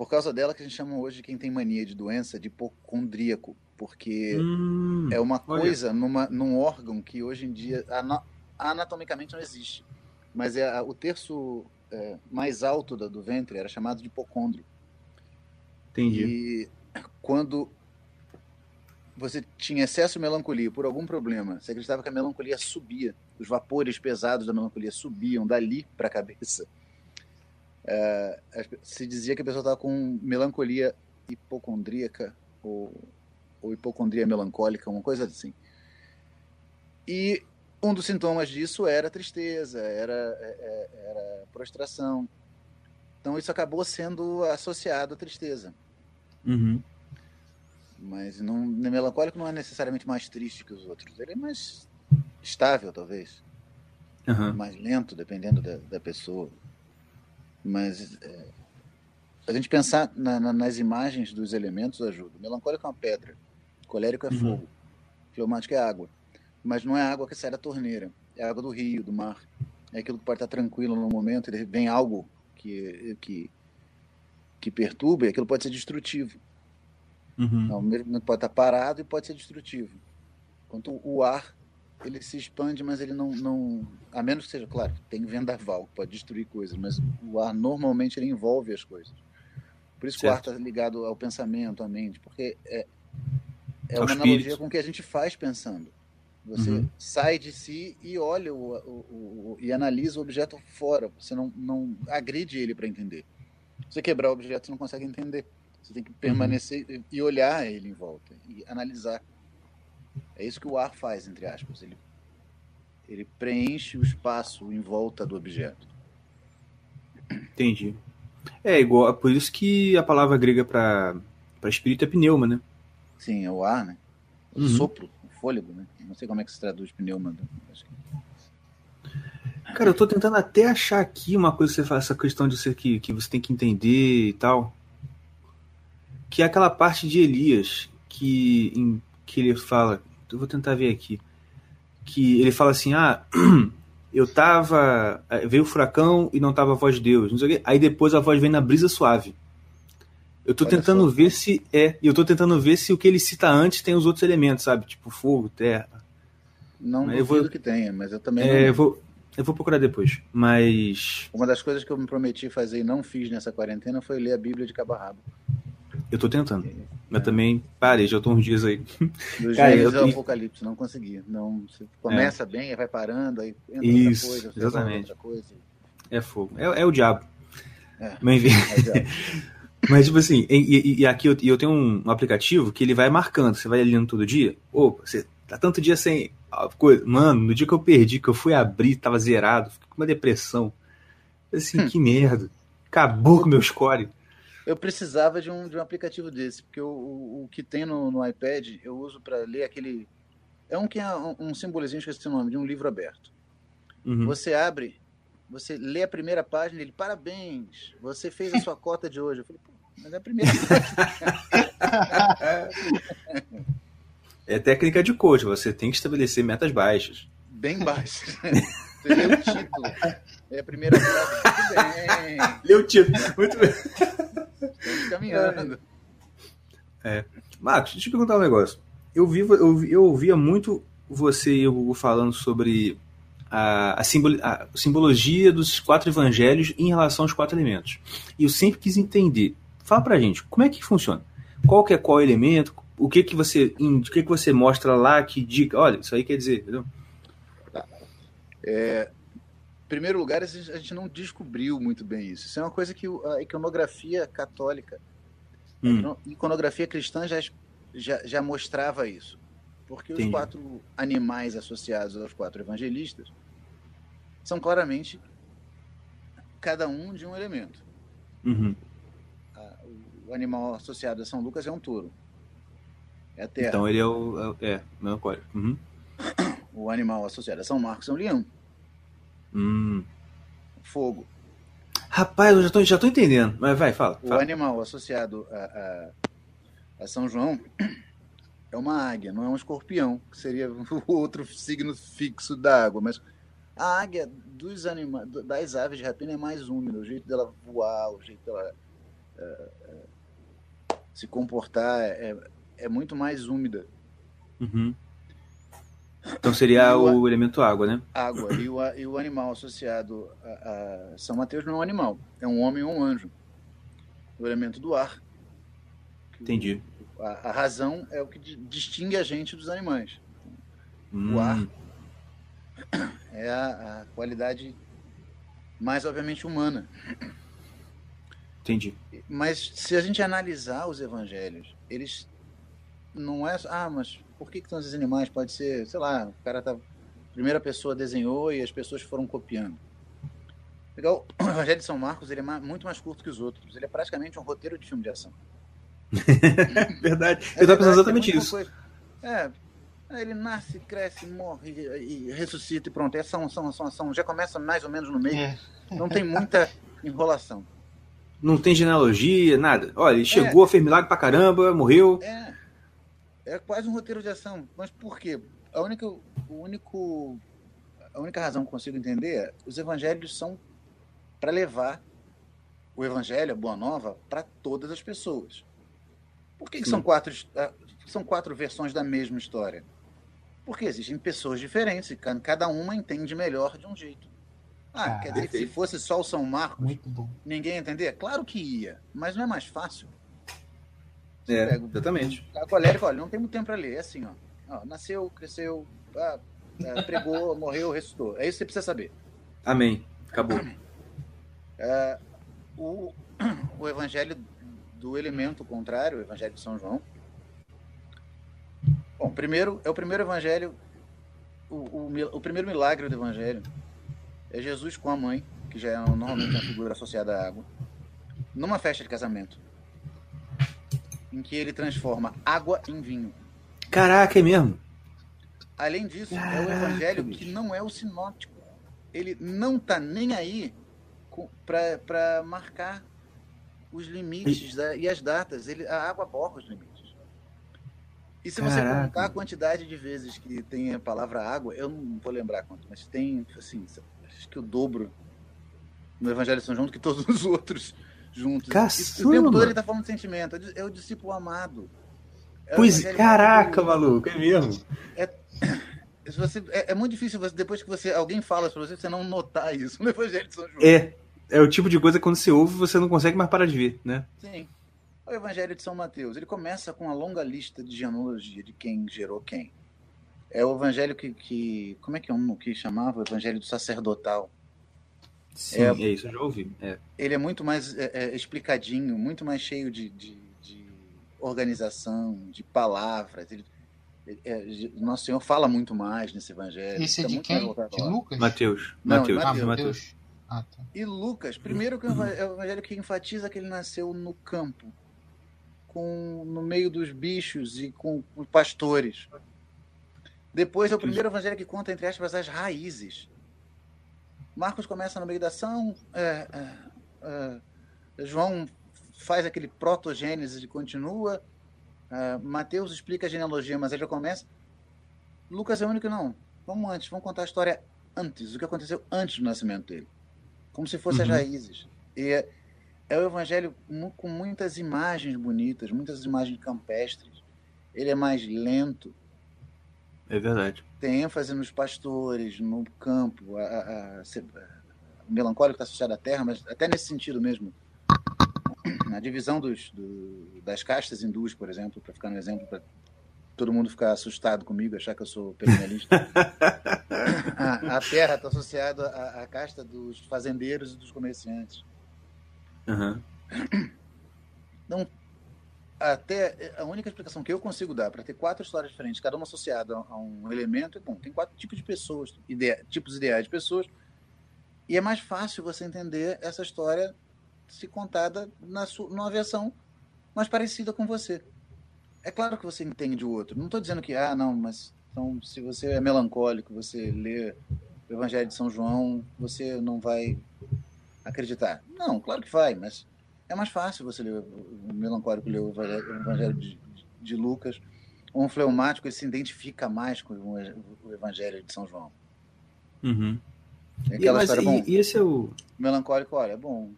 Por causa dela que a gente chama hoje quem tem mania de doença de hipocondríaco, porque Hum, é uma olha. coisa numa, num órgão que hoje em dia ana- anatomicamente não existe. Mas é a- o terço eh, mais alto da- do ventre era chamado de hipocôndrio. entendi. E quando você tinha excesso de melancolia por algum problema, você acreditava que a melancolia subia, os vapores pesados da melancolia subiam dali para a cabeça. É, se dizia que a pessoa estava com melancolia hipocondríaca ou, ou hipocondria melancólica, uma coisa assim. E um dos sintomas disso era tristeza, era, é- é- era prostração. Então isso acabou sendo associado à tristeza. Uhum. Mas não, o melancólico não é necessariamente mais triste que os outros. Ele é mais estável, talvez. Aham. Mais lento, dependendo da, da pessoa. Mas é, a gente pensar na- na- nas imagens dos elementos ajuda. Melancólico é uma pedra. Colérico é Uhum. fogo. Fleumático é água. Mas não é água que sai da torneira. É água do rio, do mar. É aquilo que pode estar tranquilo no momento e vem algo que, que, que perturba e aquilo pode ser destrutivo. Uhum. Tempo pode estar parado e pode ser destrutivo. Enquanto o ar, ele se expande, mas ele não, não... A menos que seja, claro, tem vendaval, que pode destruir coisas, mas o ar normalmente ele envolve as coisas. Por isso que o ar Certo. está ligado ao pensamento, à mente, porque é, é Ao uma analogia espírito. com o que a gente faz pensando. Você Uhum. sai de si e olha o, o- o- e analisa o objeto fora. Você não, não agride ele para entender. Você quebrar o objeto, você não consegue entender. Você tem que permanecer e- e olhar ele em volta e analisar. É isso que o ar faz, entre aspas. Ele, ele preenche o espaço em volta do objeto. Entendi. É igual, por isso que a palavra grega para espírito é pneuma, né? Sim, é o ar, né? O Uhum. sopro, o fôlego, né? Não sei como é que se traduz pneuma. Que- Cara, eu tô tentando até achar aqui uma coisa que você fala, essa questão de ser que, que você tem que entender e tal. Que é aquela parte de Elias que, em- que ele fala. Eu vou tentar ver aqui. Que ele fala assim: ah, eu tava. eh, Veio o furacão e não tava a voz de Deus. Aí depois a voz vem na brisa suave. Eu tô Olha tentando só. ver se é. Eu tô tentando ver se o que ele cita antes tem os outros elementos, sabe? Tipo fogo, terra. Não Eu duvido vou- que tenha, mas eu também É, não. eu vou, eu vou procurar depois. Mas Uma das coisas que eu me prometi fazer e não fiz nessa quarentena foi ler a Bíblia de cabo a rabo. Eu tô tentando. Mas também parei, já tô uns dias aí. Do Cara, Gênesis eu Apocalipse, não consegui. Não, você começa bem, aí vai parando, aí entra Isso, outra coisa, exatamente. outra coisa. É fogo. É, é o diabo. É. Mas, enfim. É, Mas, tipo assim, e, e- aqui eu, eu tenho um, aplicativo que ele vai marcando. Você vai lendo todo dia. Opa, você tá tanto dia sem. coisa. Mano, no dia que eu perdi, que eu fui abrir, tava zerado, fiquei com uma depressão. Assim, Hum. que merda. Acabou com o meu score. Eu precisava de um, de um aplicativo desse, porque o, o, o que tem no, no iPad eu uso para ler aquele. É um que é um, um simbolozinho, esqueci o nome, de um livro aberto. Uhum. Você abre, você lê a primeira página, ele, parabéns, você fez a sua cota de hoje. Eu falei, pô, mas é a primeira página. É técnica de coach, você tem que estabelecer metas baixas. bem baixo. Você lê o título. É a primeira frase. Muito bem. Leu título. Muito bem. Estamos caminhando. Marcos, deixa eu perguntar um negócio. Eu, vi, eu, eu ouvia muito você e o Hugo falando sobre a, a, simbolo- a simbologia dos quatro evangelhos em relação aos quatro elementos. E eu sempre quis entender. Fala pra gente, como é que funciona? Qual que é qual elemento? O que que você, o que que você mostra lá que dica? Olha, isso aí quer dizer, entendeu? Em primeiro lugar, a gente não descobriu muito bem isso. Isso é uma coisa que a iconografia católica, Hum, a iconografia cristã já, já, já mostrava isso. Porque Entendi. os quatro animais associados aos quatro evangelistas são claramente cada um de um elemento. uhum. O animal associado a São Lucas é um touro. É a terra. Então ele é o. É, é melancólico. Uhum. O animal associado a São Marcos é um leão. Hum. Fogo. Rapaz, eu já tô, já tô entendendo. Mas vai, fala. O fala. animal associado a, a, a São João é uma águia, não é um escorpião, que seria o outro signo fixo da água. Mas a águia dos anima, das aves de rapina é mais úmida, o jeito dela voar, o jeito dela é, é, se comportar é, é muito mais úmida. Uhum. Então seria o- o elemento água, né? Água. E o, e o animal associado a, a São Mateus não é um animal, é um homem ou um anjo. O elemento do ar. Entendi. A, a razão é o que di- distingue a gente dos animais. Hum, ar. É a, a qualidade mais, obviamente, humana. Entendi. Mas se a gente analisar os evangelhos, eles não é. Ah, mas por que, que são esses animais? Pode ser, sei lá, o cara tá. a Primeira pessoa desenhou e as pessoas foram copiando. Legal, o Evangelho de São Marcos ele é muito mais curto que os outros. Ele é praticamente um roteiro de filme de ação. Verdade. É eu tava pensando exatamente muita isso. coisa. É, ele nasce, cresce, morre e, e ressuscita e pronto. É ação, ação, ação, ação. Já começa mais ou menos no meio. É. Não tem muita enrolação. Não tem genealogia, nada. Olha, ele chegou, fez milagre pra caramba, morreu. É, é quase um roteiro de ação. Mas por quê? A única, o único, a única razão que consigo entender é os evangelhos são para levar o evangelho, a boa nova, para todas as pessoas. Por que, que são, quatro, ah, são quatro versões da mesma história? Porque existem pessoas diferentes e ca- cada uma entende melhor de um jeito. Ah, Ah, quer dizer que se fosse só o São Marcos, ninguém ia entender? Claro que ia, mas não é mais fácil. É, pega exatamente. A colérica, olha, não tem muito tempo para ler. É assim, ó. Ó, nasceu, cresceu, ah, ah, pregou, morreu, ressuscitou. É isso que você precisa saber. Amém. Acabou. Ah, o, o evangelho do elemento contrário, o evangelho de São João. Bom, primeiro, é o primeiro evangelho, o, o, o primeiro milagre do evangelho é Jesus com a mãe, que já é normalmente uma figura associada à água, numa festa de casamento, em que ele transforma água em vinho. Caraca, é mesmo? Além disso, é o Caraca, evangelho bicho. que não é o sinótico. Ele não tá nem aí para marcar os limites da- e as datas. Ele, a água borra os limites. E se você Caraca. contar a quantidade de vezes que tem a palavra água, eu não vou lembrar quanto, mas tem, assim, acho que o dobro no Evangelho de São João do que todos os outros juntos. Caçamba! E o tempo todo ele tá falando de sentimento. É o discípulo amado. É Pois, caraca, maluco, é mesmo. Se você- é, é muito difícil você, depois que você alguém fala isso pra você, você não notar isso no Evangelho de São João. É, é o tipo de coisa que quando você ouve, você não consegue mais parar de ver, né? Sim. O Evangelho de São Mateus, ele começa com uma longa lista de genealogia de quem gerou quem. É o evangelho que, que como é que é um que chamava o evangelho do sacerdotal. Sim, É. é, isso, eu já ouvi. É. Ele é muito mais é, é, explicadinho, muito mais cheio de, de, de organização, de palavras. Ele, é, Nosso Senhor fala muito mais nesse evangelho. Esse é Tá de muito mais quem? De. Lucas? Mateus. Não, Mateus. Mateus. Ah, Mateus. Ah, tá. E Lucas, primeiro que é o evangelho que enfatiza que ele nasceu no campo, com no meio dos bichos e com os pastores. Depois é o primeiro evangelho que conta, entre aspas, as raízes. Marcos começa no meio da ação, é, é, é, João faz aquele protogênesis e continua, é, Mateus explica a genealogia, mas ele já começa. Lucas é o único não. Vamos antes, vamos contar a história antes, o que aconteceu antes do nascimento dele como se fossem as Uhum. raízes. E é, é o evangelho com muitas imagens bonitas, muitas imagens campestres. Ele é mais lento, É verdade. tem ênfase nos pastores, no campo. A, a- a- o melancólico está associado à terra, mas até nesse sentido mesmo. Na divisão dos, do- das castas hindus, por exemplo, para ficar no exemplo, para todo mundo ficar assustado comigo, achar que eu sou perennialista. a, a terra está associada à, à casta dos fazendeiros e dos comerciantes. Aham. Até a única explicação que eu consigo dar para ter quatro histórias diferentes, cada uma associada a um elemento, é bom, tem quatro tipos de pessoas, tipos ideais de pessoas, e é mais fácil você entender essa história se contada na sua, numa versão mais parecida com você. É claro que você entende o outro. Não estou dizendo que, ah, não, mas então, se você é melancólico, você lê o Evangelho de São João, você não vai acreditar. Não, claro que vai, mas é mais fácil você ler o melancólico ler o Evangelho, de, de Lucas, ou um fleumático ele se identifica mais com o, Evangelho de São João. Uhum. É E, aquela mas, história, bom, e, e esse é o. melancólico, olha, bom,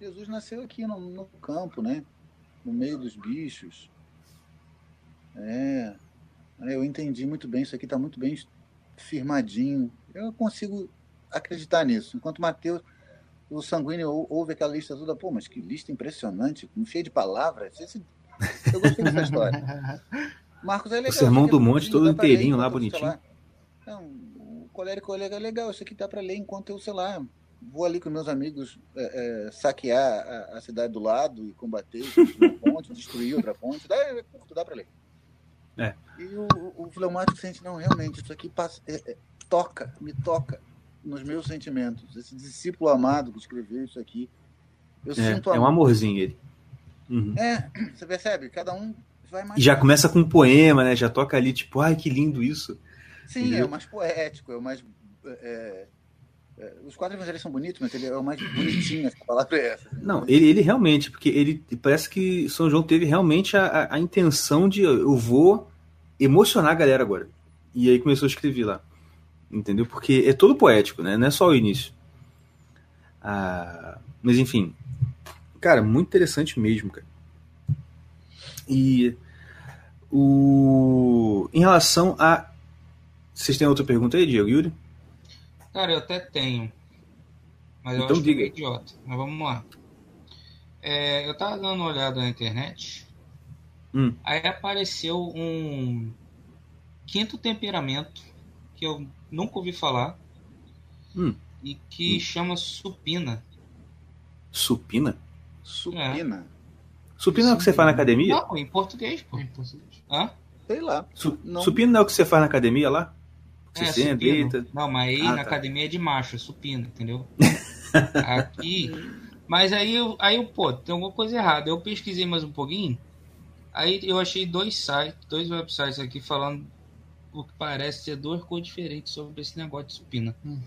Jesus nasceu aqui no, no campo, né? No meio dos bichos. É, é, eu entendi muito bem, isso aqui está muito bem firmadinho. Eu consigo acreditar nisso. Enquanto Mateus, o sanguíneo ou- ouve aquela lista toda, pô, mas que lista impressionante, cheia de palavras. Esse- eu gostei dessa história. Marcos é legal. Sermão isso aqui do é Monte todo inteirinho lá, bonitinho. o colérico é legal, isso aqui dá para ler enquanto eu, sei lá, vou ali com meus amigos é, é, saquear a, a cidade do lado e combater, uma ponte, destruir outra ponte. Dá, é curto, dá para ler. É. E o, o, o fleumático sente, não, realmente, isso aqui passa, é, é, toca, me toca nos meus sentimentos. Esse discípulo amado que escreveu isso aqui, eu É, sinto é um amor. amorzinho ele. Uhum. É, você percebe? Cada um vai mais. E já começa com um poema, né? Já toca ali, tipo, ai, que lindo isso. Sim, é Entendeu? o mais poético, é o mais. é, é, os quatro evangelhos são bonitos, mas ele é o mais bonitinho, essa palavra é essa. Não, ele, ele realmente, porque ele parece que São João teve realmente a, a, a intenção de eu vou emocionar a galera agora. E aí começou a escrever lá. Entendeu? Porque é todo poético, né? Não é só o início. Ah, mas enfim. Cara, muito interessante mesmo, cara. E o em relação a vocês têm outra pergunta aí, Diego Yuri? Cara, eu até tenho. Mas eu Então acho diga que é idiota. Mas vamos lá. É, eu tava dando uma olhada na internet. Hum. Aí apareceu um quinto temperamento que eu nunca ouvi falar. Hum. E que Hum. chama supina. Supina? Supina. Supina é o que você faz na academia? Não, em português, pô. Em português. Hã? Sei lá. Su- Não. Supino não é o que você faz na academia lá? Você É, senta, deita. Não, mas aí Ah, na tá. academia é de macho, é supino, entendeu? Aqui. Mas aí, aí eu, pô, tem alguma coisa errada. Eu pesquisei mais um pouquinho. Aí eu achei dois sites, dois websites aqui falando o que parece ser duas coisas diferentes sobre esse negócio de supina. Hum.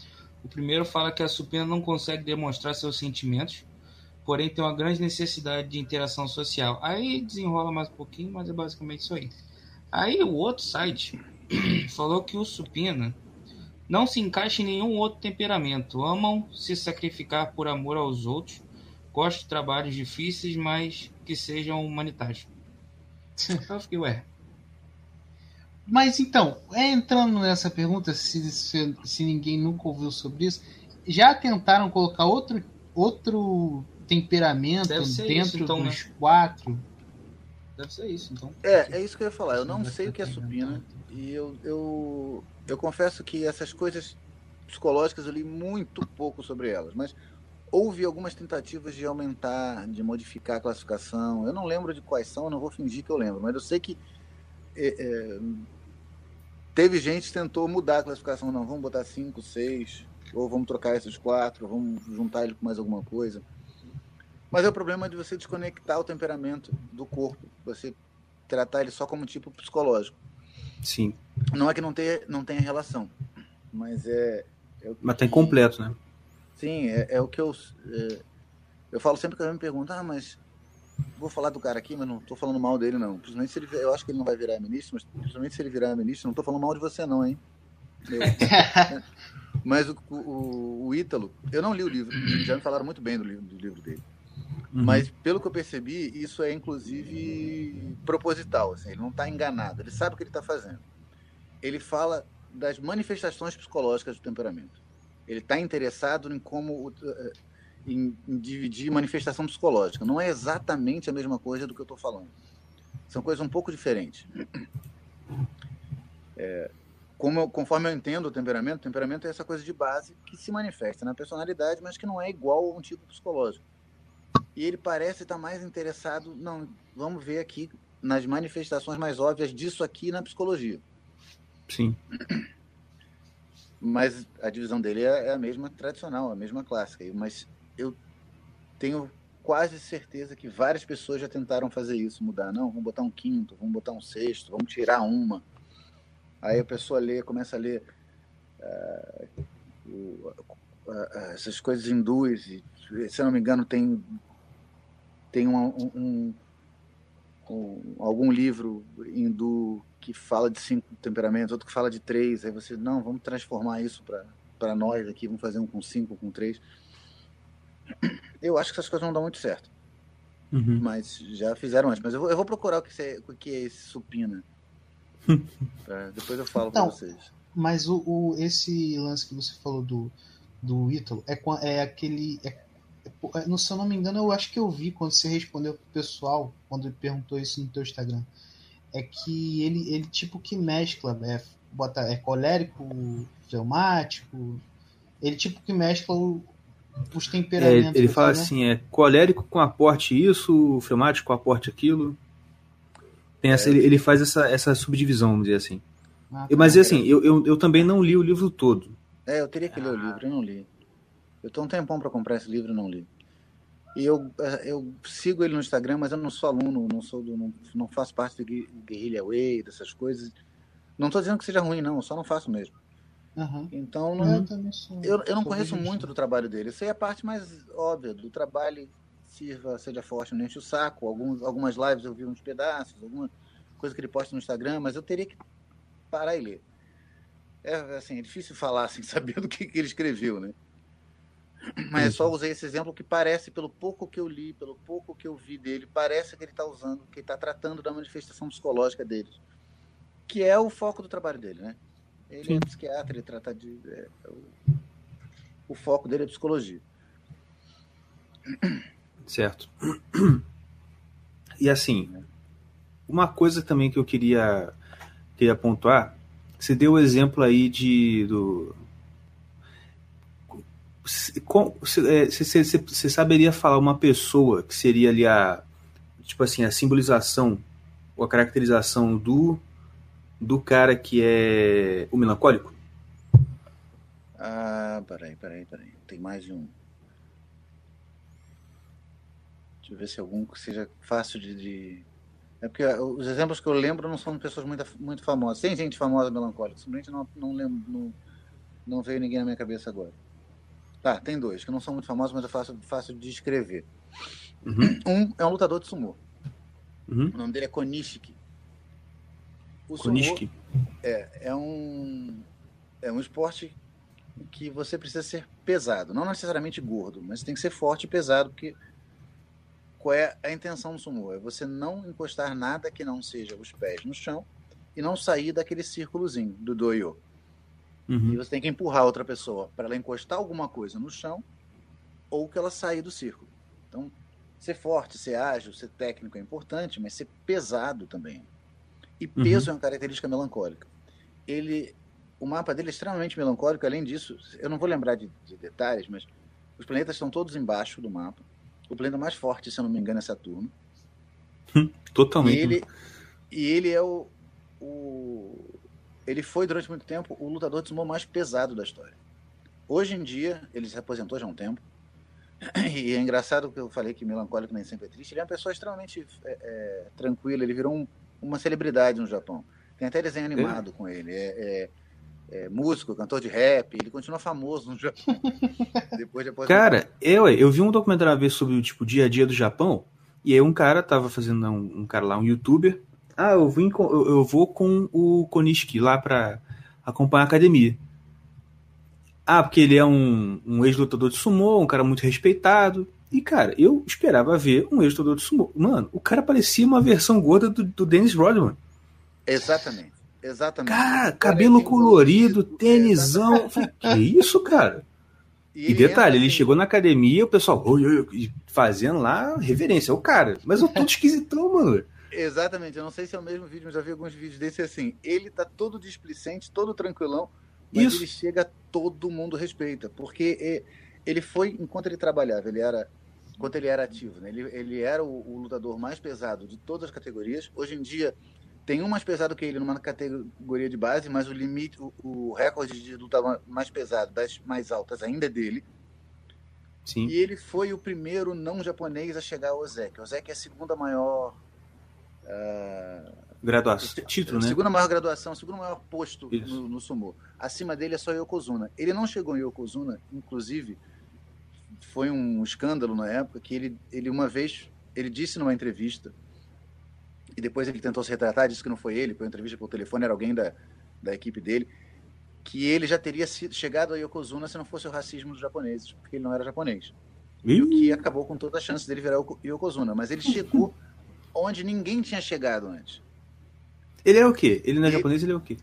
O primeiro fala que a supina não consegue demonstrar seus sentimentos, porém tem uma grande necessidade de interação social. Aí desenrola mais um pouquinho, mas é basicamente isso aí. Aí o outro site falou que o supina não se encaixa em nenhum outro temperamento. Amam se sacrificar por amor aos outros. Gostam de trabalhos difíceis, mas que sejam humanitários. Eu fiquei, ué. Mas então, é, entrando nessa pergunta, se, se, se, ninguém nunca ouviu sobre isso, já tentaram colocar outro, outro temperamento dentro isso, então, dos né? quatro? Deve ser isso, então. É, é isso que eu ia falar. Eu não sei o que é supina. E eu, eu, eu confesso que essas coisas psicológicas eu li muito pouco sobre elas. Mas houve algumas tentativas de aumentar, de modificar a classificação. Eu não lembro de quais são, eu não vou fingir que eu lembro. Mas eu sei que é, é, teve gente que tentou mudar a classificação. Não, vamos botar 5, 6, ou vamos trocar esses quatro, vamos juntar ele com mais alguma coisa. Mas é o problema de você desconectar o temperamento do corpo, você tratar ele só como tipo psicológico. Sim. Não é que não tenha, não tenha relação, mas é. é mas tem completo, né? Sim, é, é o que eu. É, eu falo sempre que alguém me pergunta, ah, mas vou falar do cara aqui, mas não estou falando mal dele, não. Principalmente se ele. Eu acho que ele não vai virar ministro, mas principalmente se ele virar ministro, não estou falando mal de você, não, hein? Eu? Mas o, o, o, Ítalo, eu não li o livro, já me falaram muito bem do livro, do livro dele. Uhum. Mas, pelo que eu percebi, isso é inclusive proposital. Assim, ele não está enganado, ele sabe o que ele está fazendo. Ele fala das manifestações psicológicas do temperamento. Ele está interessado em como eh, em, em, dividir manifestação psicológica. Não é exatamente a mesma coisa do que eu estou falando. São coisas um pouco diferentes. É, como, conforme eu entendo o temperamento, o temperamento é essa coisa de base que se manifesta na personalidade, mas que não é igual a um tipo psicológico. E ele parece estar mais interessado, não, vamos ver aqui nas manifestações mais óbvias disso aqui na psicologia. Sim. Mas a divisão dele é, é a mesma tradicional, a mesma clássica. Mas eu tenho quase certeza que várias pessoas já tentaram fazer isso, mudar. Não, vamos botar um quinto, vamos botar um sexto, vamos tirar uma. Aí a pessoa lê, começa a ler uh, uh, essas coisas hindus, e, se eu não me engano, tem tem um, um, um, algum livro hindu que fala de cinco temperamentos, outro que fala de três, aí você, não, vamos transformar isso para nós aqui, vamos fazer um com cinco, com três. Eu acho que essas coisas não dão muito certo. Uhum. Mas já fizeram antes. Mas eu vou, eu vou procurar o que, é, o que é esse supina. pra, depois eu falo para vocês. Mas o, o, esse lance que você falou do, do Ítalo é, é aquele. É é, se eu não me engano, eu acho que eu vi quando você respondeu pro pessoal, quando ele perguntou isso no teu Instagram. É que ele, ele tipo que mescla, é, bota, é colérico, fleumático. Ele tipo que mescla o, os temperamentos. É, ele fala né? assim, é colérico com aporte isso, fleumático com aporte aquilo. Tem essa, é. ele, ele, faz essa, essa subdivisão, vamos dizer assim. Ah, tá. Mas assim, eu, eu, eu também não li o livro todo. É, eu teria que ler o livro, eu não li. Eu estou um tempão para comprar esse livro e não li. E eu, é, eu sigo ele no Instagram, mas eu não sou aluno, não sou do, não, não faço parte do Guerrilla Way, dessas coisas. Não estou dizendo que seja ruim, não, eu só não faço mesmo. Uhum. Então, não, eu, sou, eu, eu não conheço muito do trabalho dele. Eu sei a parte mais óbvia do trabalho, sirva, seja forte, não enche o saco. Alguns, algumas lives eu vi uns pedaços, alguma coisa que ele posta no Instagram, mas eu teria que parar e ler. É assim, é difícil falar sem assim, saber do que, que ele escreveu, né? Mas eu só usei esse exemplo que parece, pelo pouco que eu li, pelo pouco que eu vi dele, parece que ele está usando, que ele está tratando da manifestação psicológica dele, que é o foco do trabalho dele, né? Ele Sim. é psiquiatra, ele trata de. É, o, o foco dele é psicologia. Certo. E assim, uma coisa também que eu queria, queria pontuar, você deu o exemplo aí de, do, você saberia falar uma pessoa que seria ali a tipo assim a simbolização ou a caracterização do do cara que é o melancólico? Ah, peraí, peraí, peraí. Tem mais de um. Deixa eu ver se algum que seja fácil de, de... É porque os exemplos que eu lembro não são de pessoas muito, muito famosas. Tem gente famosa melancólica, simplesmente não, não lembro, não, não veio ninguém na minha cabeça agora. Tá, tem dois, que não são muito famosos, mas é fácil, fácil de escrever. Uhum. Um é um lutador de sumô. Uhum. O nome dele é Konishiki. O sumô Konishi. é, é um é um esporte que você precisa ser pesado, não necessariamente gordo, mas tem que ser forte e pesado, porque qual é a intenção do sumô? É você não encostar nada que não seja os pés no chão e não sair daquele círculozinho do doyo. E Uhum. você tem que empurrar outra pessoa para ela encostar alguma coisa no chão ou que ela sair do círculo. Então, ser forte, ser ágil, ser técnico é importante, mas ser pesado também. E peso é uma característica melancólica. Ele, o mapa dele é extremamente melancólico. Além disso, eu não vou lembrar de, de detalhes, mas os planetas estão todos embaixo do mapa. O planeta mais forte, se eu não me engano, é Saturno. E Totalmente. ele, e ele é o, o. Ele foi durante muito tempo o lutador de sumô mais pesado da história. Hoje em dia, ele se aposentou já há um tempo. E é engraçado que eu falei que melancólico nem sempre é triste. Ele é uma pessoa extremamente é, é, tranquila. Ele virou um- uma celebridade no Japão. Tem até desenho animado com ele. É, é- é músico, cantor de rap. Ele continua famoso no Japão. Depois de. Cara, eu, eu vi um documentário vez sobre o tipo dia a dia do Japão, e aí um cara tava fazendo um, um cara lá, um youtuber. Ah, eu vim com, eu, eu vou com o Konishiki lá pra acompanhar a academia. Ah, porque ele é um, um ex-lutador de sumô, um cara muito respeitado. E, cara, eu esperava ver um ex-lutador de sumô. Mano, o cara parecia uma versão gorda do, do Dennis Rodman. Exatamente. Exatamente. Cara, cabelo colorido, tênisão. Falei, que isso, cara? E, detalhe, entra ele assim, chegou na academia, o pessoal oi, oi, oi, fazendo lá reverência. O cara, mas eu tô esquisitão, mano. Exatamente, eu não sei se é o mesmo vídeo, mas já vi alguns vídeos desse assim. Ele tá todo displicente, todo tranquilão, mas Isso. ele chega, todo mundo respeita. Porque é, ele foi, enquanto ele trabalhava, ele era. Enquanto ele era ativo, né? ele, ele era o, o lutador mais pesado de todas as categorias. Hoje em dia, tem um mais pesado que ele numa categoria de base, mas o limite, o, o recorde de luta mais pesado, das mais altas, ainda é dele. Sim. E ele foi o primeiro não japonês a chegar ao Ozeki. O Ozeki é a segunda maior. ah, Graduação. Título, né? Segunda maior graduação, segundo maior posto Isso. no, no sumô. Acima dele é só Yokozuna. Ele não chegou em Yokozuna, inclusive, foi um escândalo na época que ele, ele uma vez, ele disse numa entrevista, e depois ele tentou se retratar, disse que não foi ele, foi uma entrevista por telefone, era alguém da, da equipe dele, que ele já teria sido, chegado a Yokozuna se não fosse o racismo dos japoneses, porque ele não era japonês. E o que acabou com toda a chance dele virar o Yokozuna. Mas ele chegou onde ninguém tinha chegado antes. Ele é o quê? Ele não é Ele- japonês, ele é o quê?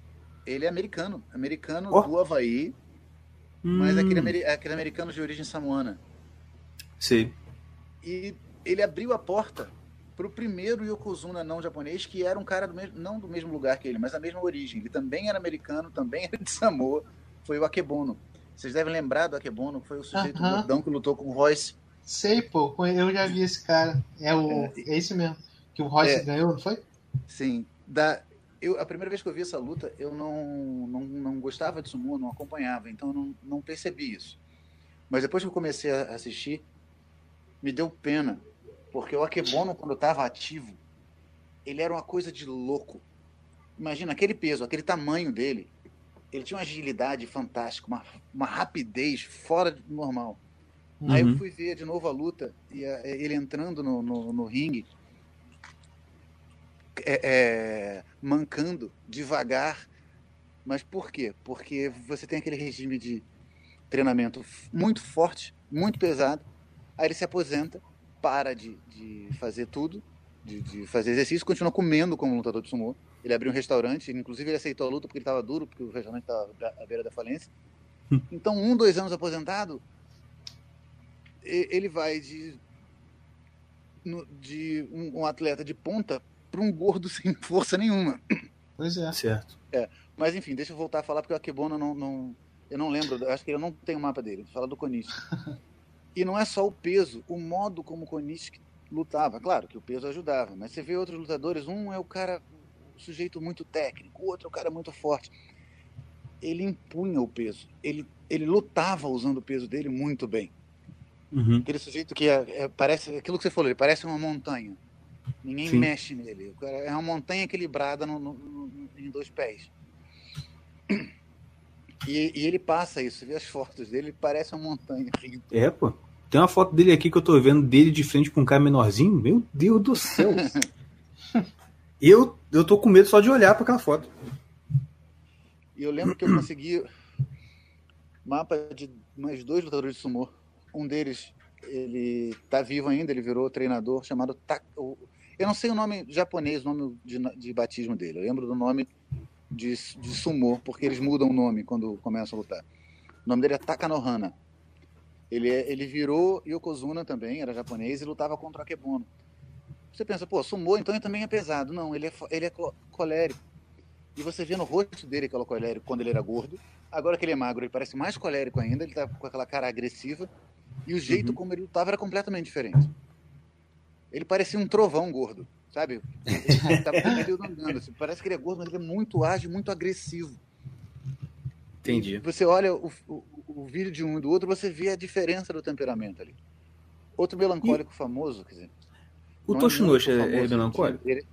Ele é americano, americano Ó. do Havaí, mas Hum, aquele, ameri- aquele americano de origem samoana. Sei. E ele abriu a porta para o primeiro Yokozuna não japonês, que era um cara do mesmo, não do mesmo lugar que ele, mas da mesma origem. Ele também era americano, também era de Samoa, foi o Akebono. Vocês devem lembrar do Akebono, que foi o sujeito Aham. gordão que lutou com o Royce. Sei, pô, eu já vi esse cara. É o. É, É esse mesmo. Que o Royce É. ganhou, não foi? Sim. Da, eu, a primeira vez que eu vi essa luta, eu não, não, não gostava de sumo, não acompanhava, então eu não, não percebi isso. Mas depois que eu comecei a assistir, me deu pena, porque o Akebono, quando estava ativo, ele era uma coisa de louco. Imagina aquele peso, aquele tamanho dele. Ele tinha uma agilidade fantástica, uma, uma rapidez fora do normal. Aí Uhum. eu fui ver de novo a luta e a- ele entrando no, no, no ringue, é, é, mancando, devagar. Mas por quê? Porque você tem aquele regime de treinamento muito forte, muito pesado. Aí ele se aposenta, para de, de fazer tudo, de, de fazer exercício, continua comendo como lutador de sumô. Ele abriu um restaurante, inclusive ele aceitou a luta porque ele estava duro, porque o restaurante estava à beira da falência. Então, um, dois anos aposentado, ele vai de, de um atleta de ponta para um gordo sem força nenhuma. Pois é. Certo. Mas enfim, deixa eu voltar a falar porque o Akebono não, não eu não lembro, eu acho que eu não tenho o mapa dele. Fala do Konishi. e não é só o peso, o modo como o Konishi lutava. Claro que o peso ajudava, mas você vê outros lutadores, um é o cara, o sujeito muito técnico, o outro é o cara muito forte. Ele impunha o peso, ele, ele lutava usando o peso dele muito bem. Uhum. Aquele sujeito que é, é- parece aquilo que você falou, ele parece uma montanha. Ninguém Sim. mexe nele. O É uma montanha equilibrada no- no- no- em dois pés. E, e ele passa isso, vê as fotos dele, ele parece uma montanha. É, pô. Tem uma foto dele aqui que eu tô vendo dele de frente com um cara menorzinho. Meu Deus do céu. Eu, eu tô com medo só de olhar para aquela foto. E eu lembro que eu consegui mapa de mais dois lutadores de sumô. Um deles, ele tá vivo ainda, ele virou treinador chamado Ta... Eu não sei o nome japonês, o nome de, de batismo dele. Eu lembro do nome de, de sumô, porque eles mudam o nome quando começam a lutar. O nome dele é Takanohana. Ele, é, ele virou Yokozuna também, era japonês, e lutava contra o Akebono. Você pensa, pô, sumô, então ele também é pesado. Não, ele é, ele é colérico. E você vê no rosto dele que ele é colérico quando ele era gordo. Agora que ele é magro, ele parece mais colérico ainda, ele tá com aquela cara agressiva. E o jeito uhum. como ele lutava era completamente diferente. Ele parecia um trovão gordo, sabe? Ele tava andando, assim. Parece que ele é gordo, mas ele é muito ágil, muito agressivo. Entendi. Você olha o, o, o, vídeo de um e do outro, você vê a diferença do temperamento ali. Outro melancólico e... famoso, quer dizer. O Toshinoshi é, é, melancólico? Ele...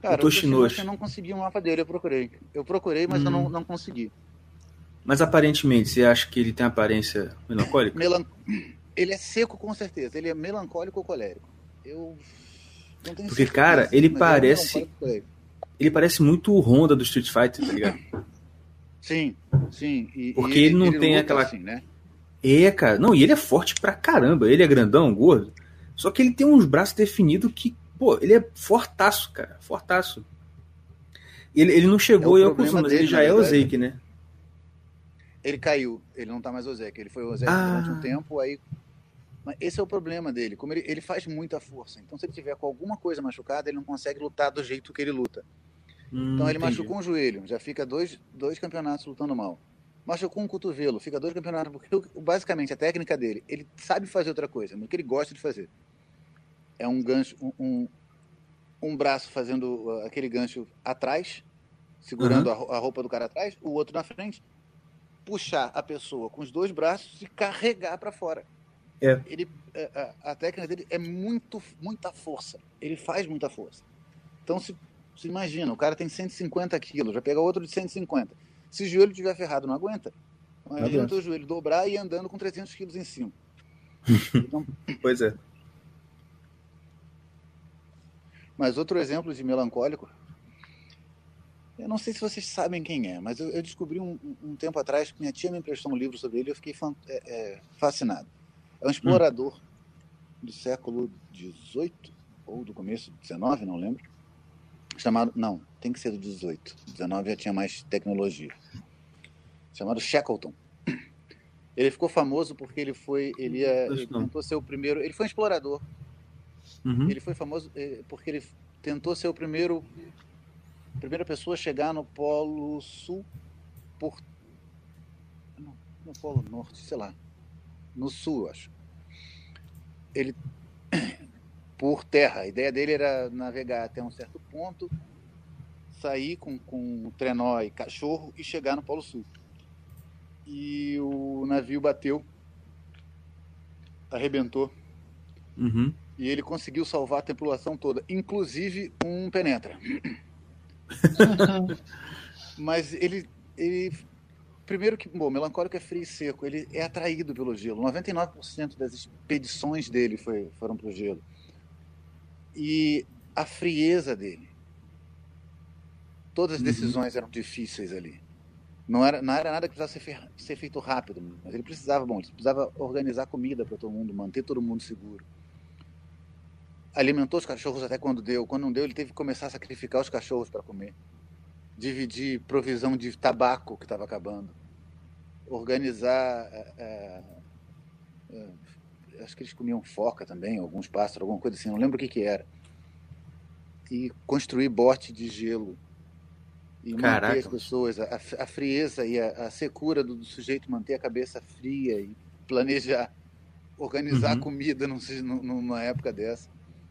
Cara, o Toshinoshi eu não consegui um mapa dele, eu procurei. Eu procurei, mas hum. eu não, não consegui. Mas aparentemente, você acha que ele tem aparência melancólica? Melan... Ele é seco com certeza, ele é melancólico ou colérico. Eu não tenho Porque, certeza, cara, ele é parece. É ele parece muito o Honda do Street Fighter, tá ligado? Sim, sim. E, Porque e ele, ele, não ele tem aquela. Assim, né? É, cara. Não, e ele é forte pra caramba. Ele é grandão, gordo. Só que ele tem uns braços definidos que, pô, ele é fortaço, cara. Fortaço. Ele, ele não chegou é ao mas ele já é o Zeke, né? Ele caiu, ele não tá mais o Zeke. Ele foi o Zeke ah. durante um tempo, aí. Mas esse é o problema dele. Como ele, ele faz muita força. Então, se ele tiver com alguma coisa machucada, ele não consegue lutar do jeito que ele luta. Hum, então, ele entendi. machucou um joelho, já fica dois, dois campeonatos lutando mal. Machucou um cotovelo, fica dois campeonatos. Porque, basicamente, a técnica dele, ele sabe fazer outra coisa, mas o que ele gosta de fazer é um gancho, um, um, um braço fazendo uh, aquele gancho atrás, segurando uhum. a, a roupa do cara atrás, o outro na frente puxar a pessoa com os dois braços e carregar para fora. É. Ele, é, a, a, técnica dele é muito, muita força. Ele faz muita força. Então, se, se imagina, o cara tem 150 quilos, já pega outro de 150. Se o joelho estiver ferrado, não aguenta. Adianta o joelho dobrar e andando com 300 quilos em cima. Então, pois é. Mas outro exemplo de melancólico eu não sei se vocês sabem quem é, mas eu, eu descobri um, um, tempo atrás que minha tia me emprestou um livro sobre ele e eu fiquei é, é, fascinado. É um explorador hum. do século XVIII ou do começo do XIX, não lembro. Chamado, não, tem que ser do XVIII. XIX já tinha mais tecnologia. Chamado Shackleton. Ele ficou famoso porque ele foi, ele, é, ele tentou ser o primeiro. Ele foi um explorador. Uhum. Ele foi famoso é, porque ele tentou ser o primeiro primeira pessoa a chegar no Polo Sul por. No, no Polo Norte, sei lá. No Sul, acho. Ele. Por terra. A ideia dele era navegar até um certo ponto, sair com, com trenó e cachorro e chegar no Polo Sul. E o navio bateu, arrebentou. Uhum. E ele conseguiu salvar a tripulação toda, inclusive um penetra. Mas ele, ele. Primeiro que, bom, melancólico é frio e seco, ele é atraído pelo gelo. 99% das expedições dele foi, foram para o gelo. E a frieza dele. Todas as uhum. decisões uhum. eram difíceis ali. Não era, não era nada que precisasse ser, ser feito rápido, mas ele precisava, bom, ele precisava organizar comida para todo mundo, manter todo mundo seguro alimentou os cachorros até quando deu. Quando não deu, ele teve que começar a sacrificar os cachorros para comer. Dividir provisão de tabaco que estava acabando. Organizar. É, é, acho que eles comiam foca também, alguns pássaros, alguma coisa assim, não lembro o que, que era. E construir bote de gelo. E Caraca. manter as pessoas, a, a frieza e a, a secura do, do, sujeito, manter a cabeça fria e planejar, organizar uhum. comida num, numa época dessa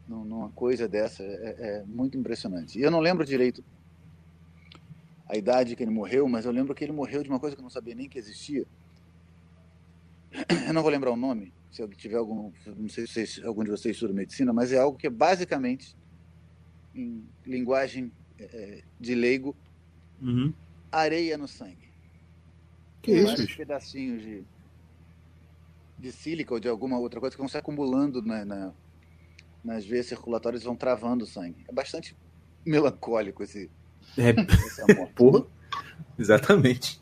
numa coisa dessa. É, é, muito impressionante. E eu não lembro direito a idade que ele morreu, mas eu lembro que ele morreu de uma coisa que eu não sabia nem que existia. Eu não vou lembrar o nome, se tiver algum, não sei se algum de vocês estuda medicina, mas é algo que é basicamente, em linguagem é, de leigo, uhum. areia no sangue. Que isso? Vários pedacinhos de, de sílica ou de alguma outra coisa que vão se acumulando na, na nas veias circulatórias vão travando o sangue. É bastante melancólico esse, É, amor. porra. Exatamente.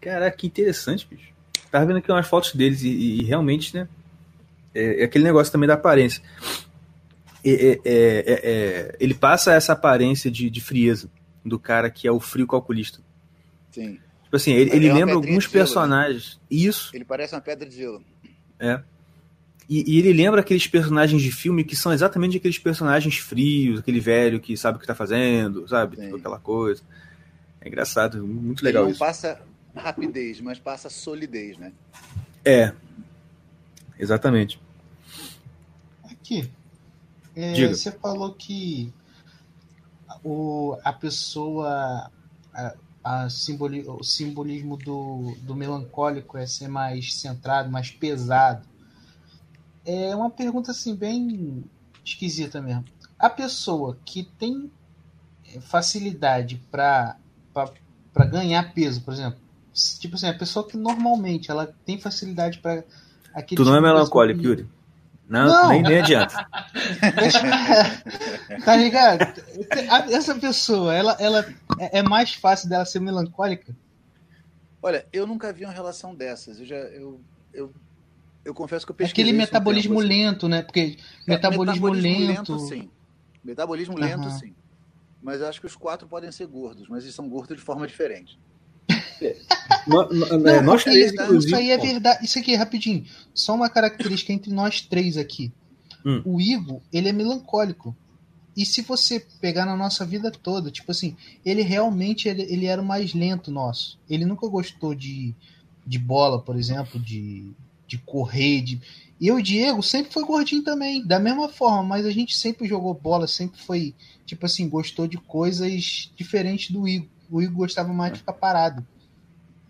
Caraca, que interessante, bicho. Tava vendo aqui umas fotos deles e, e realmente, né? É, é aquele negócio também da aparência. É, é, é, é, é, ele passa essa aparência de, de frieza do cara que é o frio calculista. Sim. Tipo assim, ele, Ele é lembra alguns de gelo, né? personagens. Isso. Ele parece uma pedra de gelo. É. E, e ele lembra aqueles personagens de filme que são exatamente aqueles personagens frios, aquele velho que sabe o que tá fazendo, sabe? Tipo aquela coisa. É engraçado, muito Ele legal não isso. passa rapidez, mas passa solidez, né? É. Exatamente. Aqui. É, Diga. você falou que o, a pessoa. A, a simboli, o simbolismo do, do melancólico é ser mais centrado, mais pesado. É uma pergunta assim, bem esquisita mesmo. A pessoa que tem é, facilidade para ganhar peso, por exemplo. Tipo assim, a pessoa que normalmente ela tem facilidade para Tu não é melancólico, Yuri. Não, Não. Nem, nem adianta. tá ligado? Essa pessoa, ela, ela é é mais fácil dela ser melancólica? Olha, eu nunca vi uma relação dessas. Eu já. Eu, eu, eu confesso que eu pesquisei. Aquele isso um metabolismo tempo, assim. lento, né? Porque É, metabolismo, lento. sim. Metabolismo lento, Aham. sim. Mas eu acho que os quatro podem ser gordos, mas eles são gordos de forma diferente. No- no- Não, nós três, inclusive. isso aí é verdade. Isso aqui, rapidinho. Só uma característica entre nós três aqui. Hum. O Igor, ele é melancólico. E se você pegar na nossa vida toda, tipo assim, ele realmente ele, ele era o mais lento nosso. Ele nunca gostou de, de bola, por exemplo, de, de correr. De... E eu o Diego sempre foi gordinho também, da mesma forma, mas a gente sempre jogou bola, sempre foi, tipo assim, gostou de coisas diferentes do Igor. O Igor gostava mais de ficar parado.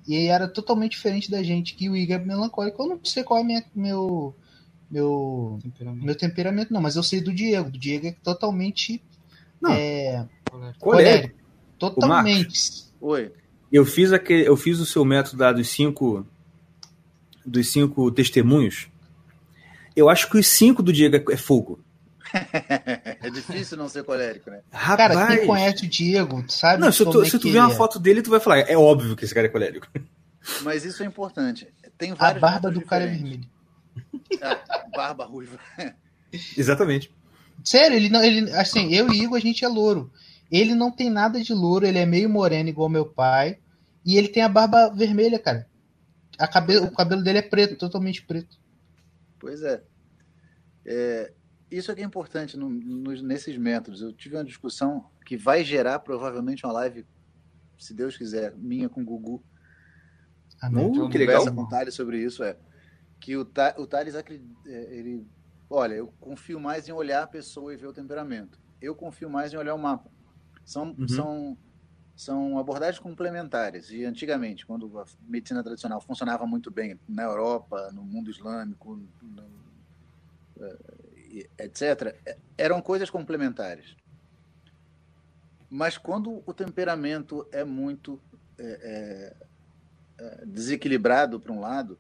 E aí era totalmente diferente da gente, que o Igor é melancólico. Eu não sei qual é minha, meu, meu, Temperamento. meu temperamento, não, mas eu sei do Diego. Do Diego é totalmente Não. é, Colérico. Colérico. Totalmente. Oi. Eu fiz aquele, eu fiz o seu método lá dos cinco dos cinco testemunhos. Eu acho que os cinco do Diego é- é fogo. é difícil não ser colérico, né? Rapaz, Cara, quem conhece o Diego sabe não, se tu, é se tu ver uma é. foto dele, tu vai falar, é óbvio que esse cara é colérico. Mas isso é importante. Tem A vários barba do cara é diferentes. vermelha. Ah, barba ruiva. Exatamente. Sério, ele não, ele, assim, eu e Igor a gente é louro. Ele não tem nada de louro, ele é meio moreno igual meu pai. E ele tem a barba vermelha, cara. A cabe, o cabelo dele é preto, totalmente preto. Pois é. É, isso é que é importante no- nos- nesses métodos. Eu tive uma discussão que vai gerar provavelmente uma live, se Deus quiser, minha com o Gugu. Amém. Uh, que legal. com o Thales sobre isso. É que o, Ta, o Thales acredita, ele. Olha, eu confio mais em olhar a pessoa e ver o temperamento. Eu confio mais em olhar o mapa. São, Uhum. são, são abordagens complementares. E antigamente, quando a medicina tradicional funcionava muito bem na Europa, no mundo islâmico, no- eh, etc., eh, eram coisas complementares. Mas quando o temperamento é muito eh, eh, desequilibrado para um lado,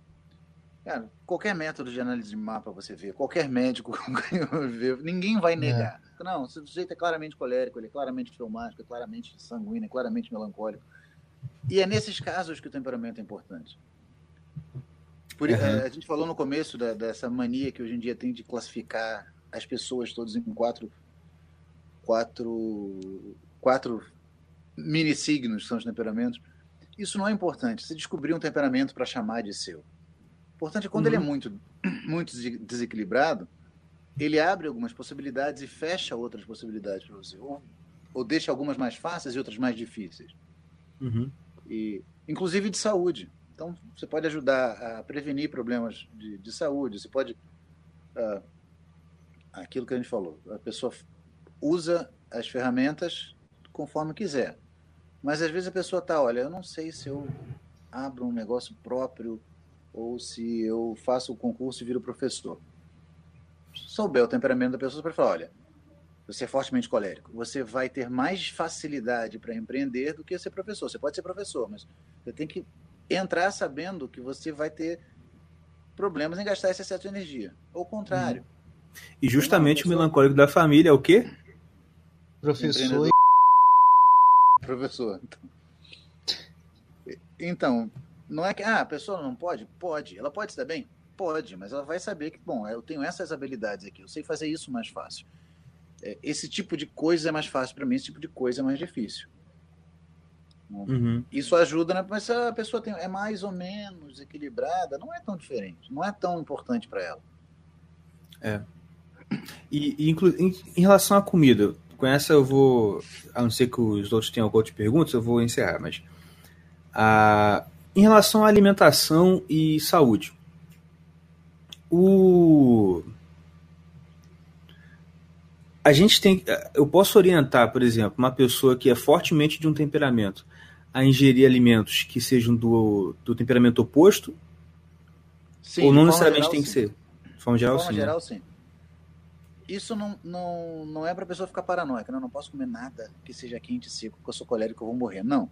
cara, qualquer método de análise de mapa você vê, qualquer médico vê, ninguém vai negar. Não, se o sujeito é claramente colérico, ele é claramente fleumático, é claramente sanguíneo, é claramente melancólico. E é nesses casos que o temperamento é importante. Por, Uhum. eh, a gente falou no começo da- dessa mania que hoje em dia tem de classificar as pessoas todas em quatro, quatro, quatro mini signos, que são os temperamentos. Isso não é importante. Você descobrir um temperamento para chamar de seu. Importante é quando Uhum. ele é muito, muito dese- desequilibrado, ele abre algumas possibilidades e fecha outras possibilidades para você. Ou, ou deixa algumas mais fáceis e outras mais difíceis. Uhum. E, inclusive de saúde. Então, você pode ajudar a prevenir problemas de, de saúde. Você pode. ah, aquilo que a gente falou. A pessoa usa as ferramentas conforme quiser. Mas às vezes a pessoa está, olha, eu não sei se eu abro um negócio próprio ou se eu faço o concurso e viro professor. Souber o temperamento da pessoa, você pode falar, olha, você é fortemente colérico, você vai ter mais facilidade para empreender do que ser professor. Você pode ser professor, mas você tem que entrar sabendo que você vai ter problemas em gastar esse excesso de energia. Ou o contrário. E justamente o melancólico da família é o quê? Professor. Professor. Então, não é que ah, a pessoa não pode? Pode. Ela pode se dar bem? Pode, mas ela vai saber que, bom, eu tenho essas habilidades aqui, eu sei fazer isso mais fácil. É, esse tipo de coisa é mais fácil para mim, esse tipo de coisa é mais difícil. Uhum. Isso ajuda, né? mas se a pessoa tem, é mais ou menos equilibrada, não é tão diferente, não é tão importante para ela. É. E, e em, em, relação à comida, com essa eu vou, a não ser que os outros tenham alguma outra pergunta, eu vou encerrar, mas a, em relação à alimentação e saúde, o a gente tem eu posso orientar, por exemplo, uma pessoa que é fortemente de um temperamento a ingerir alimentos que sejam do, do temperamento oposto? Sim, ou não necessariamente geral, tem que ser? De forma geral, de forma sim. Né? Geral, sim. Isso não, não, não é para a pessoa ficar paranoica. Não, né? não posso comer nada que seja quente e seco, porque eu sou colérico, eu vou morrer. Não.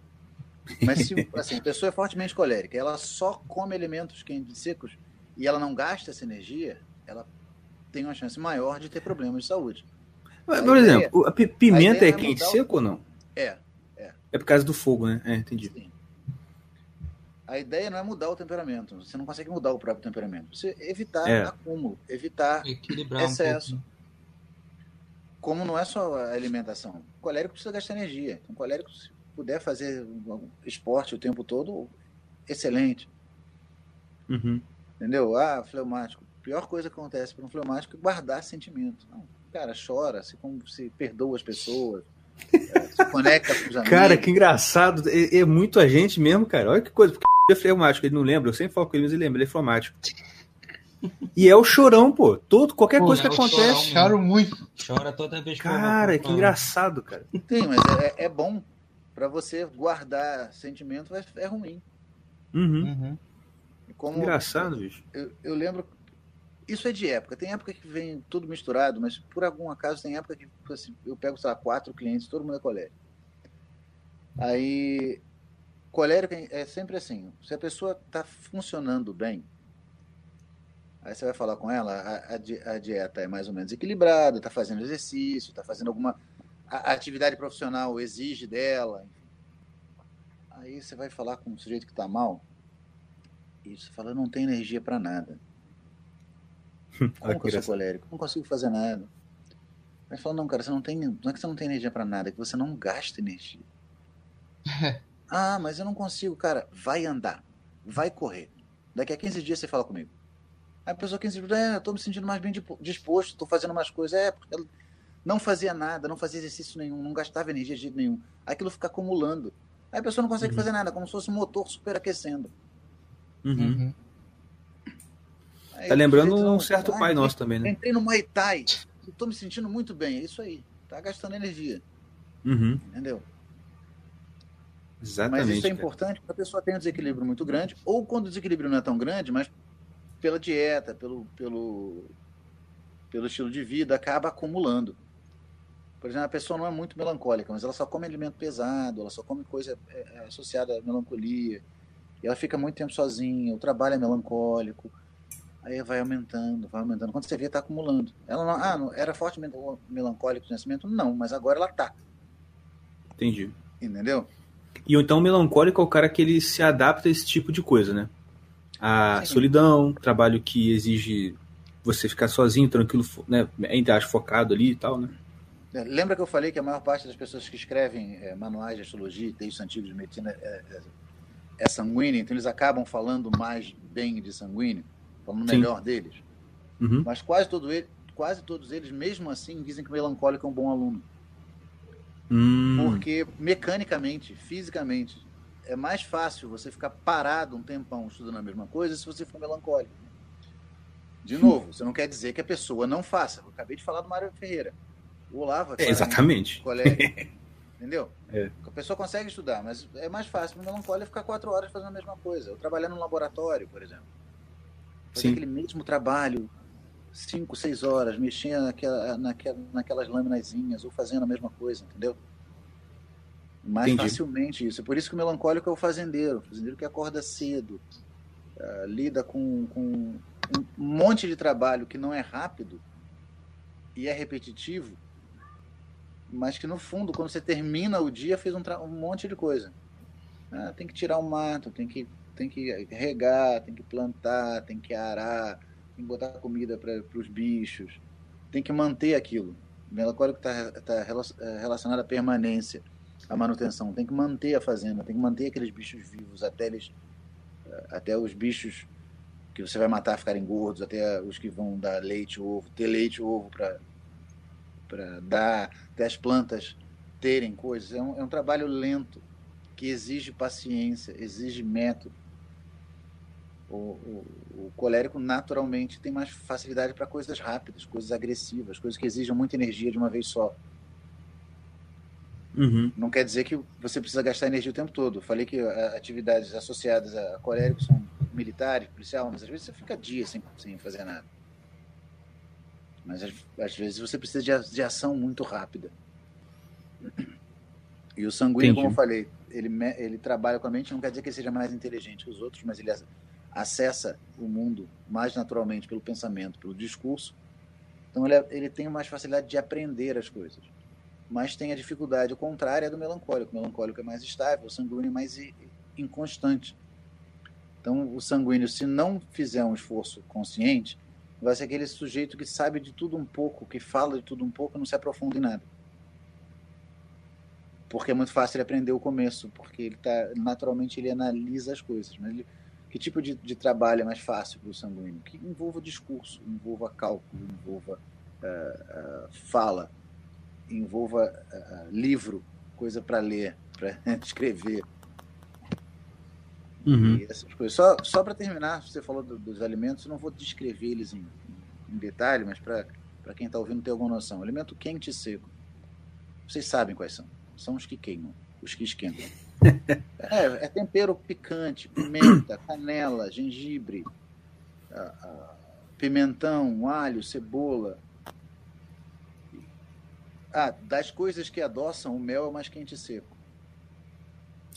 Mas se assim, a pessoa é fortemente colérica, ela só come alimentos quentes e secos e ela não gasta essa energia, ela tem uma chance maior de ter problemas de saúde. Mas, por exemplo, a pimenta a é, é quente e seco o... ou não? É. É por causa do fogo, né? É, entendi. Sim. A ideia não é mudar o temperamento. Você não consegue mudar o próprio temperamento. Você evitar é. acúmulo, evitar Equilibrar excesso. Um Como não é só a alimentação. O colérico precisa gastar energia. Então, o colérico, se puder fazer esporte o tempo todo, excelente. Uhum. Entendeu? Ah, fleumático. A pior coisa que acontece para um fleumático é guardar sentimento. Não, cara, chora, se, se perdoa as pessoas se conecta com os amigos. Cara, que engraçado. É, é muito a gente mesmo, cara. Olha que coisa. Porque é fleumático, ele não lembra. Eu sempre falo com ele, mas ele lembra. Ele é fleumático. E é o chorão, pô. Todo, qualquer pô, coisa que acontece. Choro muito. Chora toda vez que Cara, que engraçado, cara. Tem, mas é, é bom. Pra você guardar sentimento é ruim. Uhum. uhum. Como, engraçado, bicho. Eu, eu lembro isso é de época. Tem época que vem tudo misturado, mas por algum acaso tem época que assim, eu pego, sei lá, quatro clientes, todo mundo é colérico. Aí, colérico é sempre assim: se a pessoa está funcionando bem, aí você vai falar com ela, a, a, dieta é mais ou menos equilibrada, está fazendo exercício, está fazendo alguma. A, atividade profissional exige dela. Aí você vai falar com um sujeito que está mal, e você fala, não tem energia para nada. Como que eu sou colérico? Não consigo fazer nada. Aí fala, não, cara, você não tem. Não é que você não tem energia para nada, é que você não gasta energia. ah, mas eu não consigo, cara. Vai andar. Vai correr. Daqui a 15 dias você fala comigo. Aí a pessoa 15 dias, é, eu tô me sentindo mais bem disposto, tô fazendo mais coisas. É, porque não fazia nada, não fazia exercício nenhum, não gastava energia de jeito nenhum. Aquilo fica acumulando. Aí a pessoa não consegue uhum. fazer nada, como se fosse um motor superaquecendo. Uhum. uhum. Tá lembrando um certo pai nosso também, né? Entrei no Muay Thai, estou me sentindo muito bem, é isso aí. Tá gastando energia. Uhum. Entendeu? Exatamente. Mas isso é importante porque a pessoa tem um desequilíbrio muito grande, ou quando o desequilíbrio não é tão grande, mas pela dieta, pelo, pelo, pelo estilo de vida, acaba acumulando. Por exemplo, a pessoa não é muito melancólica, mas ela só come alimento pesado, ela só come coisa é, é associada à melancolia, e ela fica muito tempo sozinha, o trabalho é melancólico, Aí vai aumentando, vai aumentando. Quando você vê, está acumulando. Ela não, ah, não, era fortemente melancólico no nascimento? Não, mas agora ela tá. Entendi. Entendeu? E então o melancólico é o cara que ele se adapta a esse tipo de coisa, né? A Sim. solidão, trabalho que exige você ficar sozinho, tranquilo, né? Ainda acho focado ali e tal, né? É, lembra que eu falei que a maior parte das pessoas que escrevem é, manuais de astrologia, textos antigos de medicina é, é, é sanguínea, então eles acabam falando mais bem de sanguíneo? falando Sim. melhor deles. Uhum. Mas quase, todo ele, quase todos eles, mesmo assim, dizem que o melancólico é um bom aluno. Hum. Porque mecanicamente, fisicamente, é mais fácil você ficar parado um tempão estudando a mesma coisa se você for melancólico. De novo, você não quer dizer que a pessoa não faça. Eu acabei de falar do Mário Ferreira. O Olavo é, exatamente. Colega, entendeu? É. A pessoa consegue estudar, mas é mais fácil para melancólico ficar quatro horas fazendo a mesma coisa. Eu trabalhando no laboratório, por exemplo fazer aquele mesmo trabalho, cinco, seis horas, mexendo naquela, naquela, naquelas laminazinhas, ou fazendo a mesma coisa, entendeu? Mais Entendi. facilmente isso. É por isso que o melancólico é o fazendeiro. O fazendeiro que acorda cedo, uh, lida com, com um monte de trabalho que não é rápido, e é repetitivo, mas que no fundo, quando você termina o dia, fez um, um monte de coisa. Ah, tem que tirar o mato, tem que, tem que regar, tem que plantar, tem que arar, tem que botar comida para os bichos, tem que manter aquilo. O melancólico está tá, tá relacionado à permanência, à manutenção. Tem que manter a fazenda, tem que manter aqueles bichos vivos até eles, até os bichos que você vai matar ficarem gordos, até os que vão dar leite, ovo, ter leite, ovo para para dar, até as plantas terem coisas. É um, é um trabalho lento que exige paciência, exige método. O, o, o, colérico naturalmente tem mais facilidade para coisas rápidas, coisas agressivas, coisas que exigem muita energia de uma vez só. Uhum. Não quer dizer que você precisa gastar energia o tempo todo. falei que atividades associadas a colérico são militares, policial, mas às vezes você fica dias sem, sem fazer nada. Mas às, vezes você precisa de, de, ação muito rápida. E o sanguíneo, Entendi. como eu falei, ele, ele trabalha com a mente, não quer dizer que ele seja mais inteligente que os outros, mas ele acessa o mundo mais naturalmente pelo pensamento, pelo discurso. Então ele, é, ele tem mais facilidade de aprender as coisas. Mas tem a dificuldade contrária do melancólico. O melancólico é mais estável, o sanguíneo é mais inconstante. Então, o sanguíneo, se não fizer um esforço consciente, vai ser aquele sujeito que sabe de tudo um pouco, que fala de tudo um pouco não se aprofunda em nada. Porque é muito fácil ele aprender o começo, porque ele tá, naturalmente ele analisa as coisas. Mas ele, que tipo de, de trabalho é mais fácil para o sanguíneo? Que envolva discurso, envolva cálculo, envolva uh, uh, fala, envolva uh, livro, coisa para ler, para escrever. Uhum. E essas coisas. Só, só para terminar, você falou do, dos alimentos, não vou descrever eles em, em detalhe, mas para quem está ouvindo ter alguma noção. Alimento quente e seco. Vocês sabem quais são. São os que queimam, os que esquentam. é, é tempero picante, pimenta, canela, gengibre, pimentão, alho, cebola. Ah, das coisas que adoçam, o mel é mais quente e seco.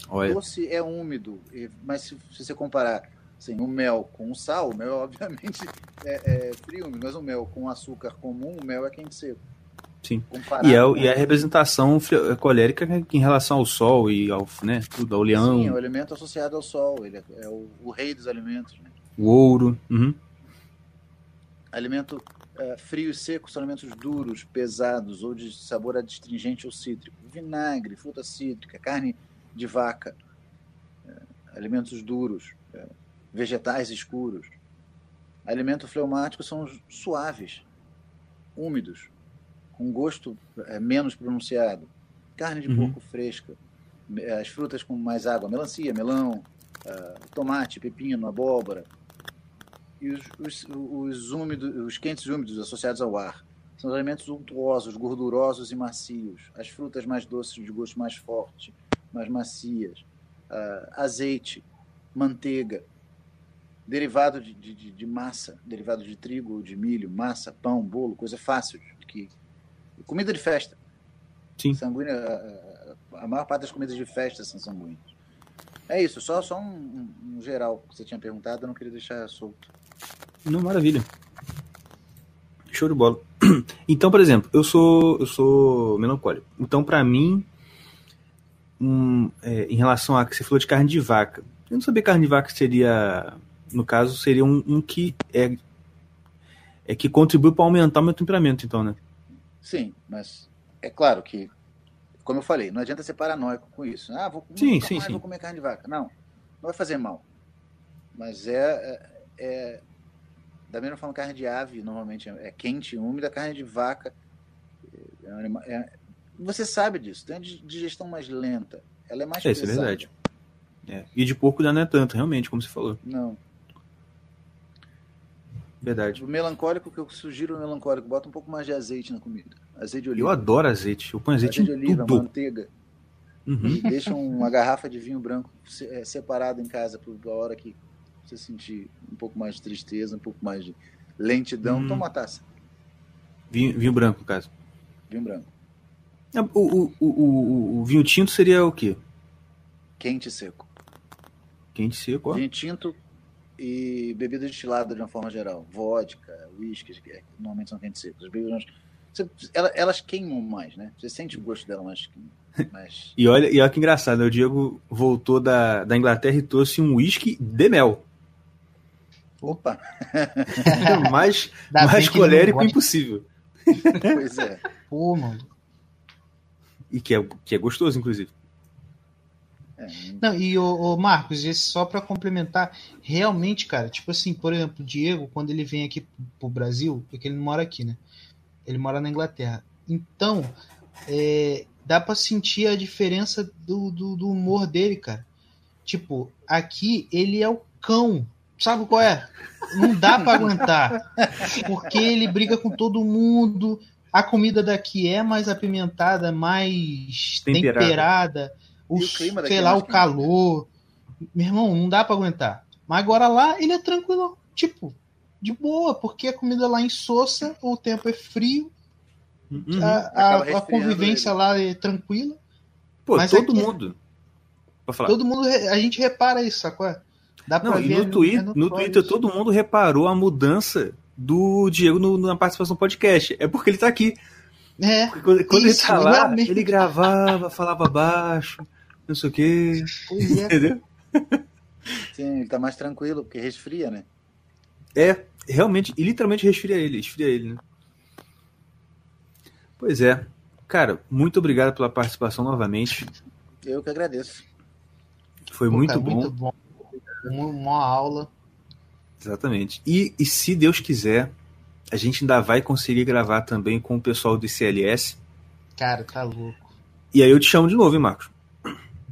Olha. Doce é úmido, mas se, se você comparar assim, o mel com o sal, o mel obviamente é, é frio, mas o mel com açúcar comum, o mel é quente seco. Sim. e, é, e é a representação colérica em relação ao sol e ao, né, tudo, ao leão. Sim, é o alimento associado ao sol, ele é, é o, o, rei dos alimentos. Né? O ouro. Uhum. Alimento é, frio e seco são alimentos duros, pesados ou de sabor adstringente ou cítrico. Vinagre, fruta cítrica, carne de vaca, é, alimentos duros, é, vegetais escuros. Alimento fleumático são suaves, úmidos, com gosto é, menos pronunciado. Carne de uhum. porco fresca, as frutas com mais água, melancia, melão, tomate, pepino, abóbora. E os, os, os, úmidos, os quentes úmidos associados ao ar. São alimentos untuosos, gordurosos e macios. As frutas mais doces, de gosto mais forte mais macias, uh, azeite, manteiga, derivado de, de, de, massa, derivado de trigo ou de milho, massa, pão, bolo, coisa fácil, que comida de festa. Sim. Sanguínea, a, a maior parte das comidas de festa são sanguíneas. É isso, só, só um, um, um geral que você tinha perguntado, eu não queria deixar solto. Não, maravilha. Show de bola. Então, por exemplo, eu sou eu sou melancólico. Então, para mim, um, é, em relação a que você falou de carne de vaca. Eu não sabia que carne de vaca seria, no caso, seria um, um que é, é que contribui para aumentar o meu temperamento, então, né? Sim, mas é claro que, como eu falei, não adianta ser paranoico com isso. Ah, vou, sim, sim, sim. vou comer carne de vaca. Não, não vai fazer mal. Mas é, é, é da mesma forma carne de ave normalmente é quente, úmida, carne de vaca é, é, você sabe disso, tem a digestão mais lenta. Ela é mais é, Isso é verdade. É. E de porco já não é tanto, realmente, como você falou. Não. Verdade. O melancólico que eu sugiro o melancólico, bota um pouco mais de azeite na comida. Azeite de oliva. Eu adoro azeite. Eu ponho azeite, azeite de oliva, tudo. manteiga. Uhum. E deixa uma garrafa de vinho branco é, separada em casa para a hora que você sentir um pouco mais de tristeza, um pouco mais de lentidão. Hum. Toma uma taça. Vinho, vinho branco, no caso. Vinho branco. É, o, o, o, o, vinho tinto seria o quê? Quente e seco. Quente e seco, ó. Vinho tinto e bebida destilada de uma forma geral. Vodka, uísque, normalmente são quentes e secos. Bebidas, você- ela- elas queimam mais, né? Você sente o gosto dela mais. mais... E olha, e olha que engraçado, né? o Diego voltou da, da Inglaterra e trouxe um whisky de mel. Opa, mais mais colérico impossível. pois é. Pô, mano. E que é, que é gostoso, inclusive. É, Não, e o, Marcos, esse só pra complementar, realmente, cara, tipo assim, por exemplo, o Diego, quando ele vem aqui pro Brasil, porque ele não mora aqui, né? Ele mora na Inglaterra. Então, é, dá pra sentir a diferença do, do, do humor dele, cara. Tipo, aqui ele é o cão. Sabe qual é? Não dá pra aguentar. Porque ele briga com todo mundo. A comida daqui é mais apimentada, mais Temperada. temperada. O, o clima daqui sei é lá, mais o calor. Meu irmão, não dá pra aguentar. Mas agora lá, ele é tranquilo. Tipo, de boa, porque a comida lá em Sossa, o tempo é frio, Uhum. a, a- a convivência ele. lá é tranquila. Pô, mas todo aqui- mundo. Pode falar. Todo mundo, a gente repara isso, sacou? Dá pra Não, e ver no, é Twitter, no notório Twitter isso. todo mundo reparou a mudança do Diego no- na participação do podcast. É porque ele tá aqui. É, Porque quando, quando ele Isso, tá lá, realmente. ele gravava, falava baixo, não sei o quê. pois é. Entendeu? Sim, ele tá mais tranquilo, porque resfria, né? É, realmente, e literalmente resfria ele, esfria ele, né? Pois é. Cara, muito obrigado pela participação novamente. Eu que agradeço. Foi Pô, muito cara, bom. Muito bom. Uma, uma aula. Exatamente. E, e se Deus quiser, a gente ainda vai conseguir gravar também com o pessoal do ICLS. Cara, tá louco. E aí eu te chamo de novo, hein, Marcos?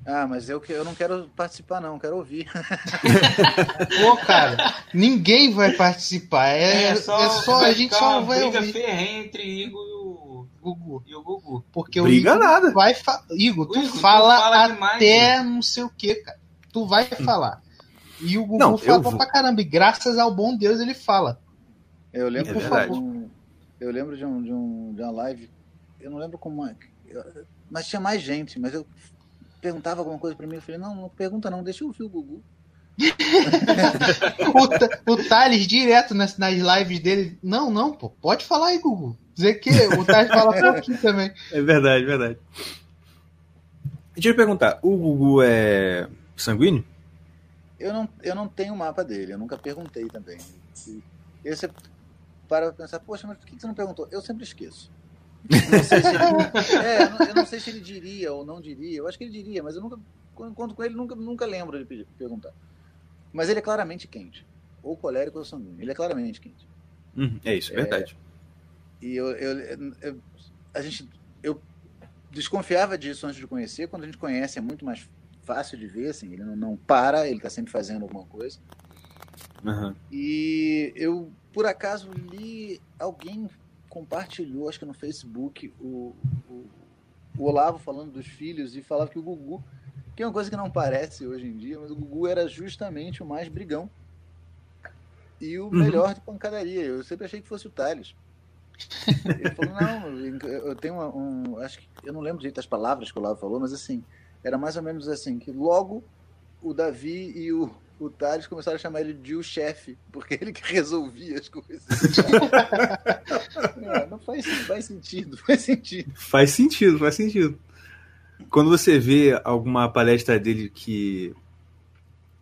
Ah, mas eu, que- eu não quero participar, não, quero ouvir. Pô, cara, ninguém vai participar. É, é só, vai a gente só vai briga ouvir. ferrenha entre Igor e o, Gugu. e o Gugu. Porque o Briga Igor nada. vai fa... Igor, tu Igor, tu fala, fala demais, até não sei o que, cara. Tu vai falar. E o Gugu Não, fala vou. pra caramba. E graças ao bom Deus ele fala. Eu lembro, É de, verdade. um, eu lembro de, um, de, um, de uma live, eu não lembro como é, mas tinha mais gente, mas eu perguntava alguma coisa pra mim, eu falei, não, não pergunta não, deixa eu ouvir o Gugu. O, o Thales, direto nas, nas lives dele. Não, não, pô, pode falar aí, Gugu. Dizer que o Thales fala pouquinho também. É verdade, verdade. Deixa eu perguntar, o Gugu é sanguíneo? Eu não, eu não tenho o mapa dele, eu nunca perguntei também. E aí você para pra pensar, poxa, mas por que você não perguntou? Eu sempre esqueço. Eu não sei se ele, é, eu não, eu não sei se ele diria ou não diria. Eu acho que ele diria, mas eu nunca, quando encontro com ele, nunca, nunca lembro de pedir- perguntar. Mas ele é claramente quente. Ou colérico ou sanguíneo. Ele é claramente quente. Uhum, é isso, é verdade. E eu, eu, eu- a gente, eu desconfiava disso antes de conhecer. Quando a gente conhece, é muito mais fácil de ver. Assim, ele não, não para, ele está sempre fazendo alguma coisa. Aham. E eu, por acaso, li alguém compartilhou, acho que no Facebook, o, o, o Olavo falando dos filhos e falava que o Gugu, que é uma coisa que não parece hoje em dia, mas o Gugu era justamente o mais brigão e o melhor de pancadaria. Eu sempre achei que fosse o Thales. Ele falou, não, eu tenho uma- um. Acho que eu não lembro direito as palavras que o Olavo falou, mas assim, era mais ou menos assim, que logo o Davi e o, o Thales começaram a chamar ele de o chefe, porque ele que resolvia as coisas. É, não faz, faz sentido, faz sentido. Faz sentido, faz sentido. Quando você vê alguma palestra dele que.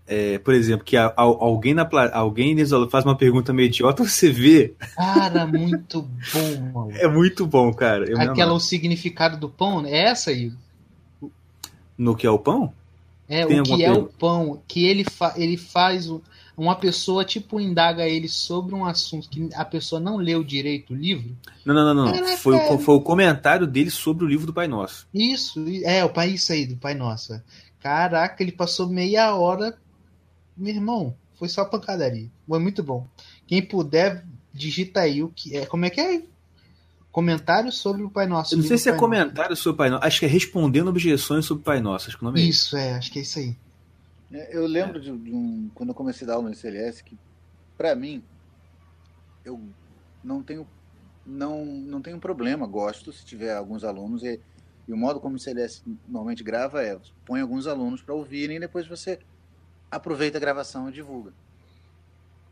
é, por exemplo, que a- al- alguém, na, alguém faz uma pergunta meio idiota, você vê. Cara, muito bom, mano. É muito bom, cara. Eu Aquela, o significado do pão, né? é essa aí. No que é o pão? É, Tem o que é o pão, que ele, fa ele faz. o- Uma pessoa, tipo, indaga ele sobre um assunto que a pessoa não leu direito o livro. Não, não, não, não. Caraca. Foi, o, foi o comentário dele sobre o livro do Pai Nosso. Isso, é, o pai, isso aí, do Pai Nosso. Caraca, ele passou meia hora. Meu irmão, foi só pancadaria. Foi muito bom. Quem puder, digita aí o que é. Como é que é? Comentário sobre o Pai Nosso. Eu não sei se é Pai comentário sobre o Pai Nosso. Acho que é respondendo objeções sobre o Pai Nosso. Acho que o nome é isso. É, acho que é isso aí. É, Eu lembro de, de um. Quando eu comecei a dar aula no CLS, que, pra mim, eu não tenho. Não, não tenho problema, gosto se tiver alguns alunos. E, e o modo como o CLS normalmente grava é: põe alguns alunos para ouvirem e depois você aproveita a gravação e divulga.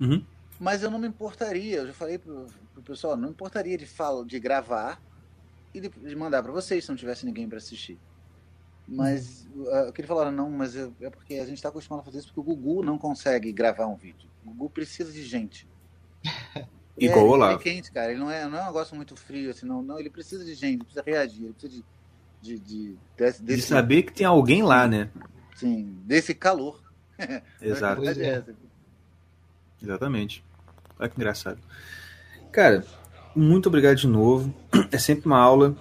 Uhum. Mas eu não me importaria, eu já falei pro, pro pessoal, não me importaria de, fala, de gravar e de, de mandar para vocês se não tivesse ninguém para assistir. Mas uh, o que ele falaram, não, mas é, é porque a gente está acostumado a fazer isso porque o Gugu não consegue gravar um vídeo. O Gugu precisa de gente. Igual é, o Olavo. Ele é quente, cara. Ele não é, não é um negócio muito frio, assim, não. não ele precisa de gente, ele precisa reagir, ele precisa de. De, de, desse, De desse- saber que tem alguém lá, né? sim, desse calor. Exato. É essa. Exatamente. Olha que engraçado. Cara, muito obrigado de novo. É sempre uma aula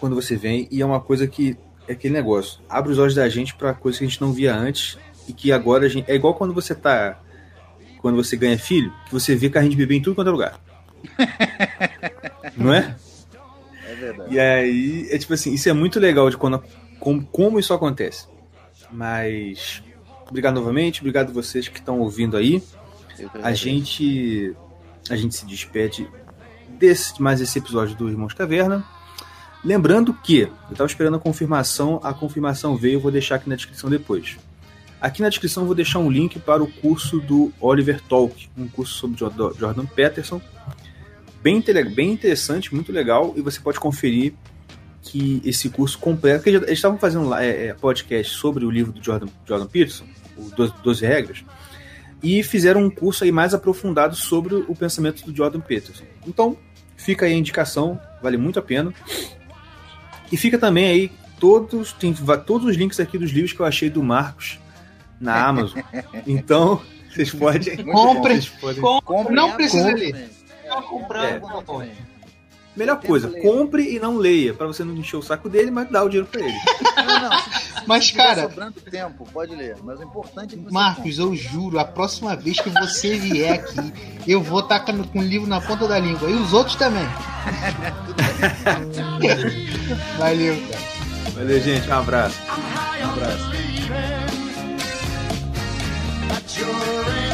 quando você vem e é uma coisa que é aquele negócio. Abre os olhos da gente para coisas que a gente não via antes e que agora a gente é igual quando você tá quando você ganha filho, que você vê carrinho de bebê em tudo quanto é lugar. não é? É verdade. E aí, é tipo assim, isso é muito legal de quando como, como isso acontece. Mas obrigado novamente, obrigado vocês que estão ouvindo aí. A gente a gente se despede desse mais esse episódio do Irmãos Caverna. Lembrando que eu estava esperando a confirmação, a confirmação veio, eu vou deixar aqui na descrição depois. Aqui na descrição eu vou deixar um link para o curso do Oliver Talk, um curso sobre Jor- Jordan Peterson. Bem, bem interessante, muito legal, e você pode conferir que esse curso completo, porque eles estavam fazendo é, é, podcast sobre o livro do Jordan, Jordan Peterson, o 12, 12 regras, e fizeram um curso aí mais aprofundado sobre o pensamento do Jordan Peterson. Então, fica aí a indicação, vale muito a pena. E fica também aí todos tem todos os links aqui dos livros que eu achei do Marcos na Amazon. Então, vocês podem Compre. vocês podem- Comprem Não precisa compra ler. Tá comprando, É. Melhor coisa, compre e não leia, para você não encher o saco dele, mas dá o dinheiro para ele. Não, não. Se, se Mas, cara- sobrando tempo, pode ler. Mas o importante é que você Marcos, eu juro, a próxima vez que você vier aqui, eu vou estar com com o livro na ponta da língua. E os outros também. Valeu, cara. Valeu, gente, um abraço. I'm high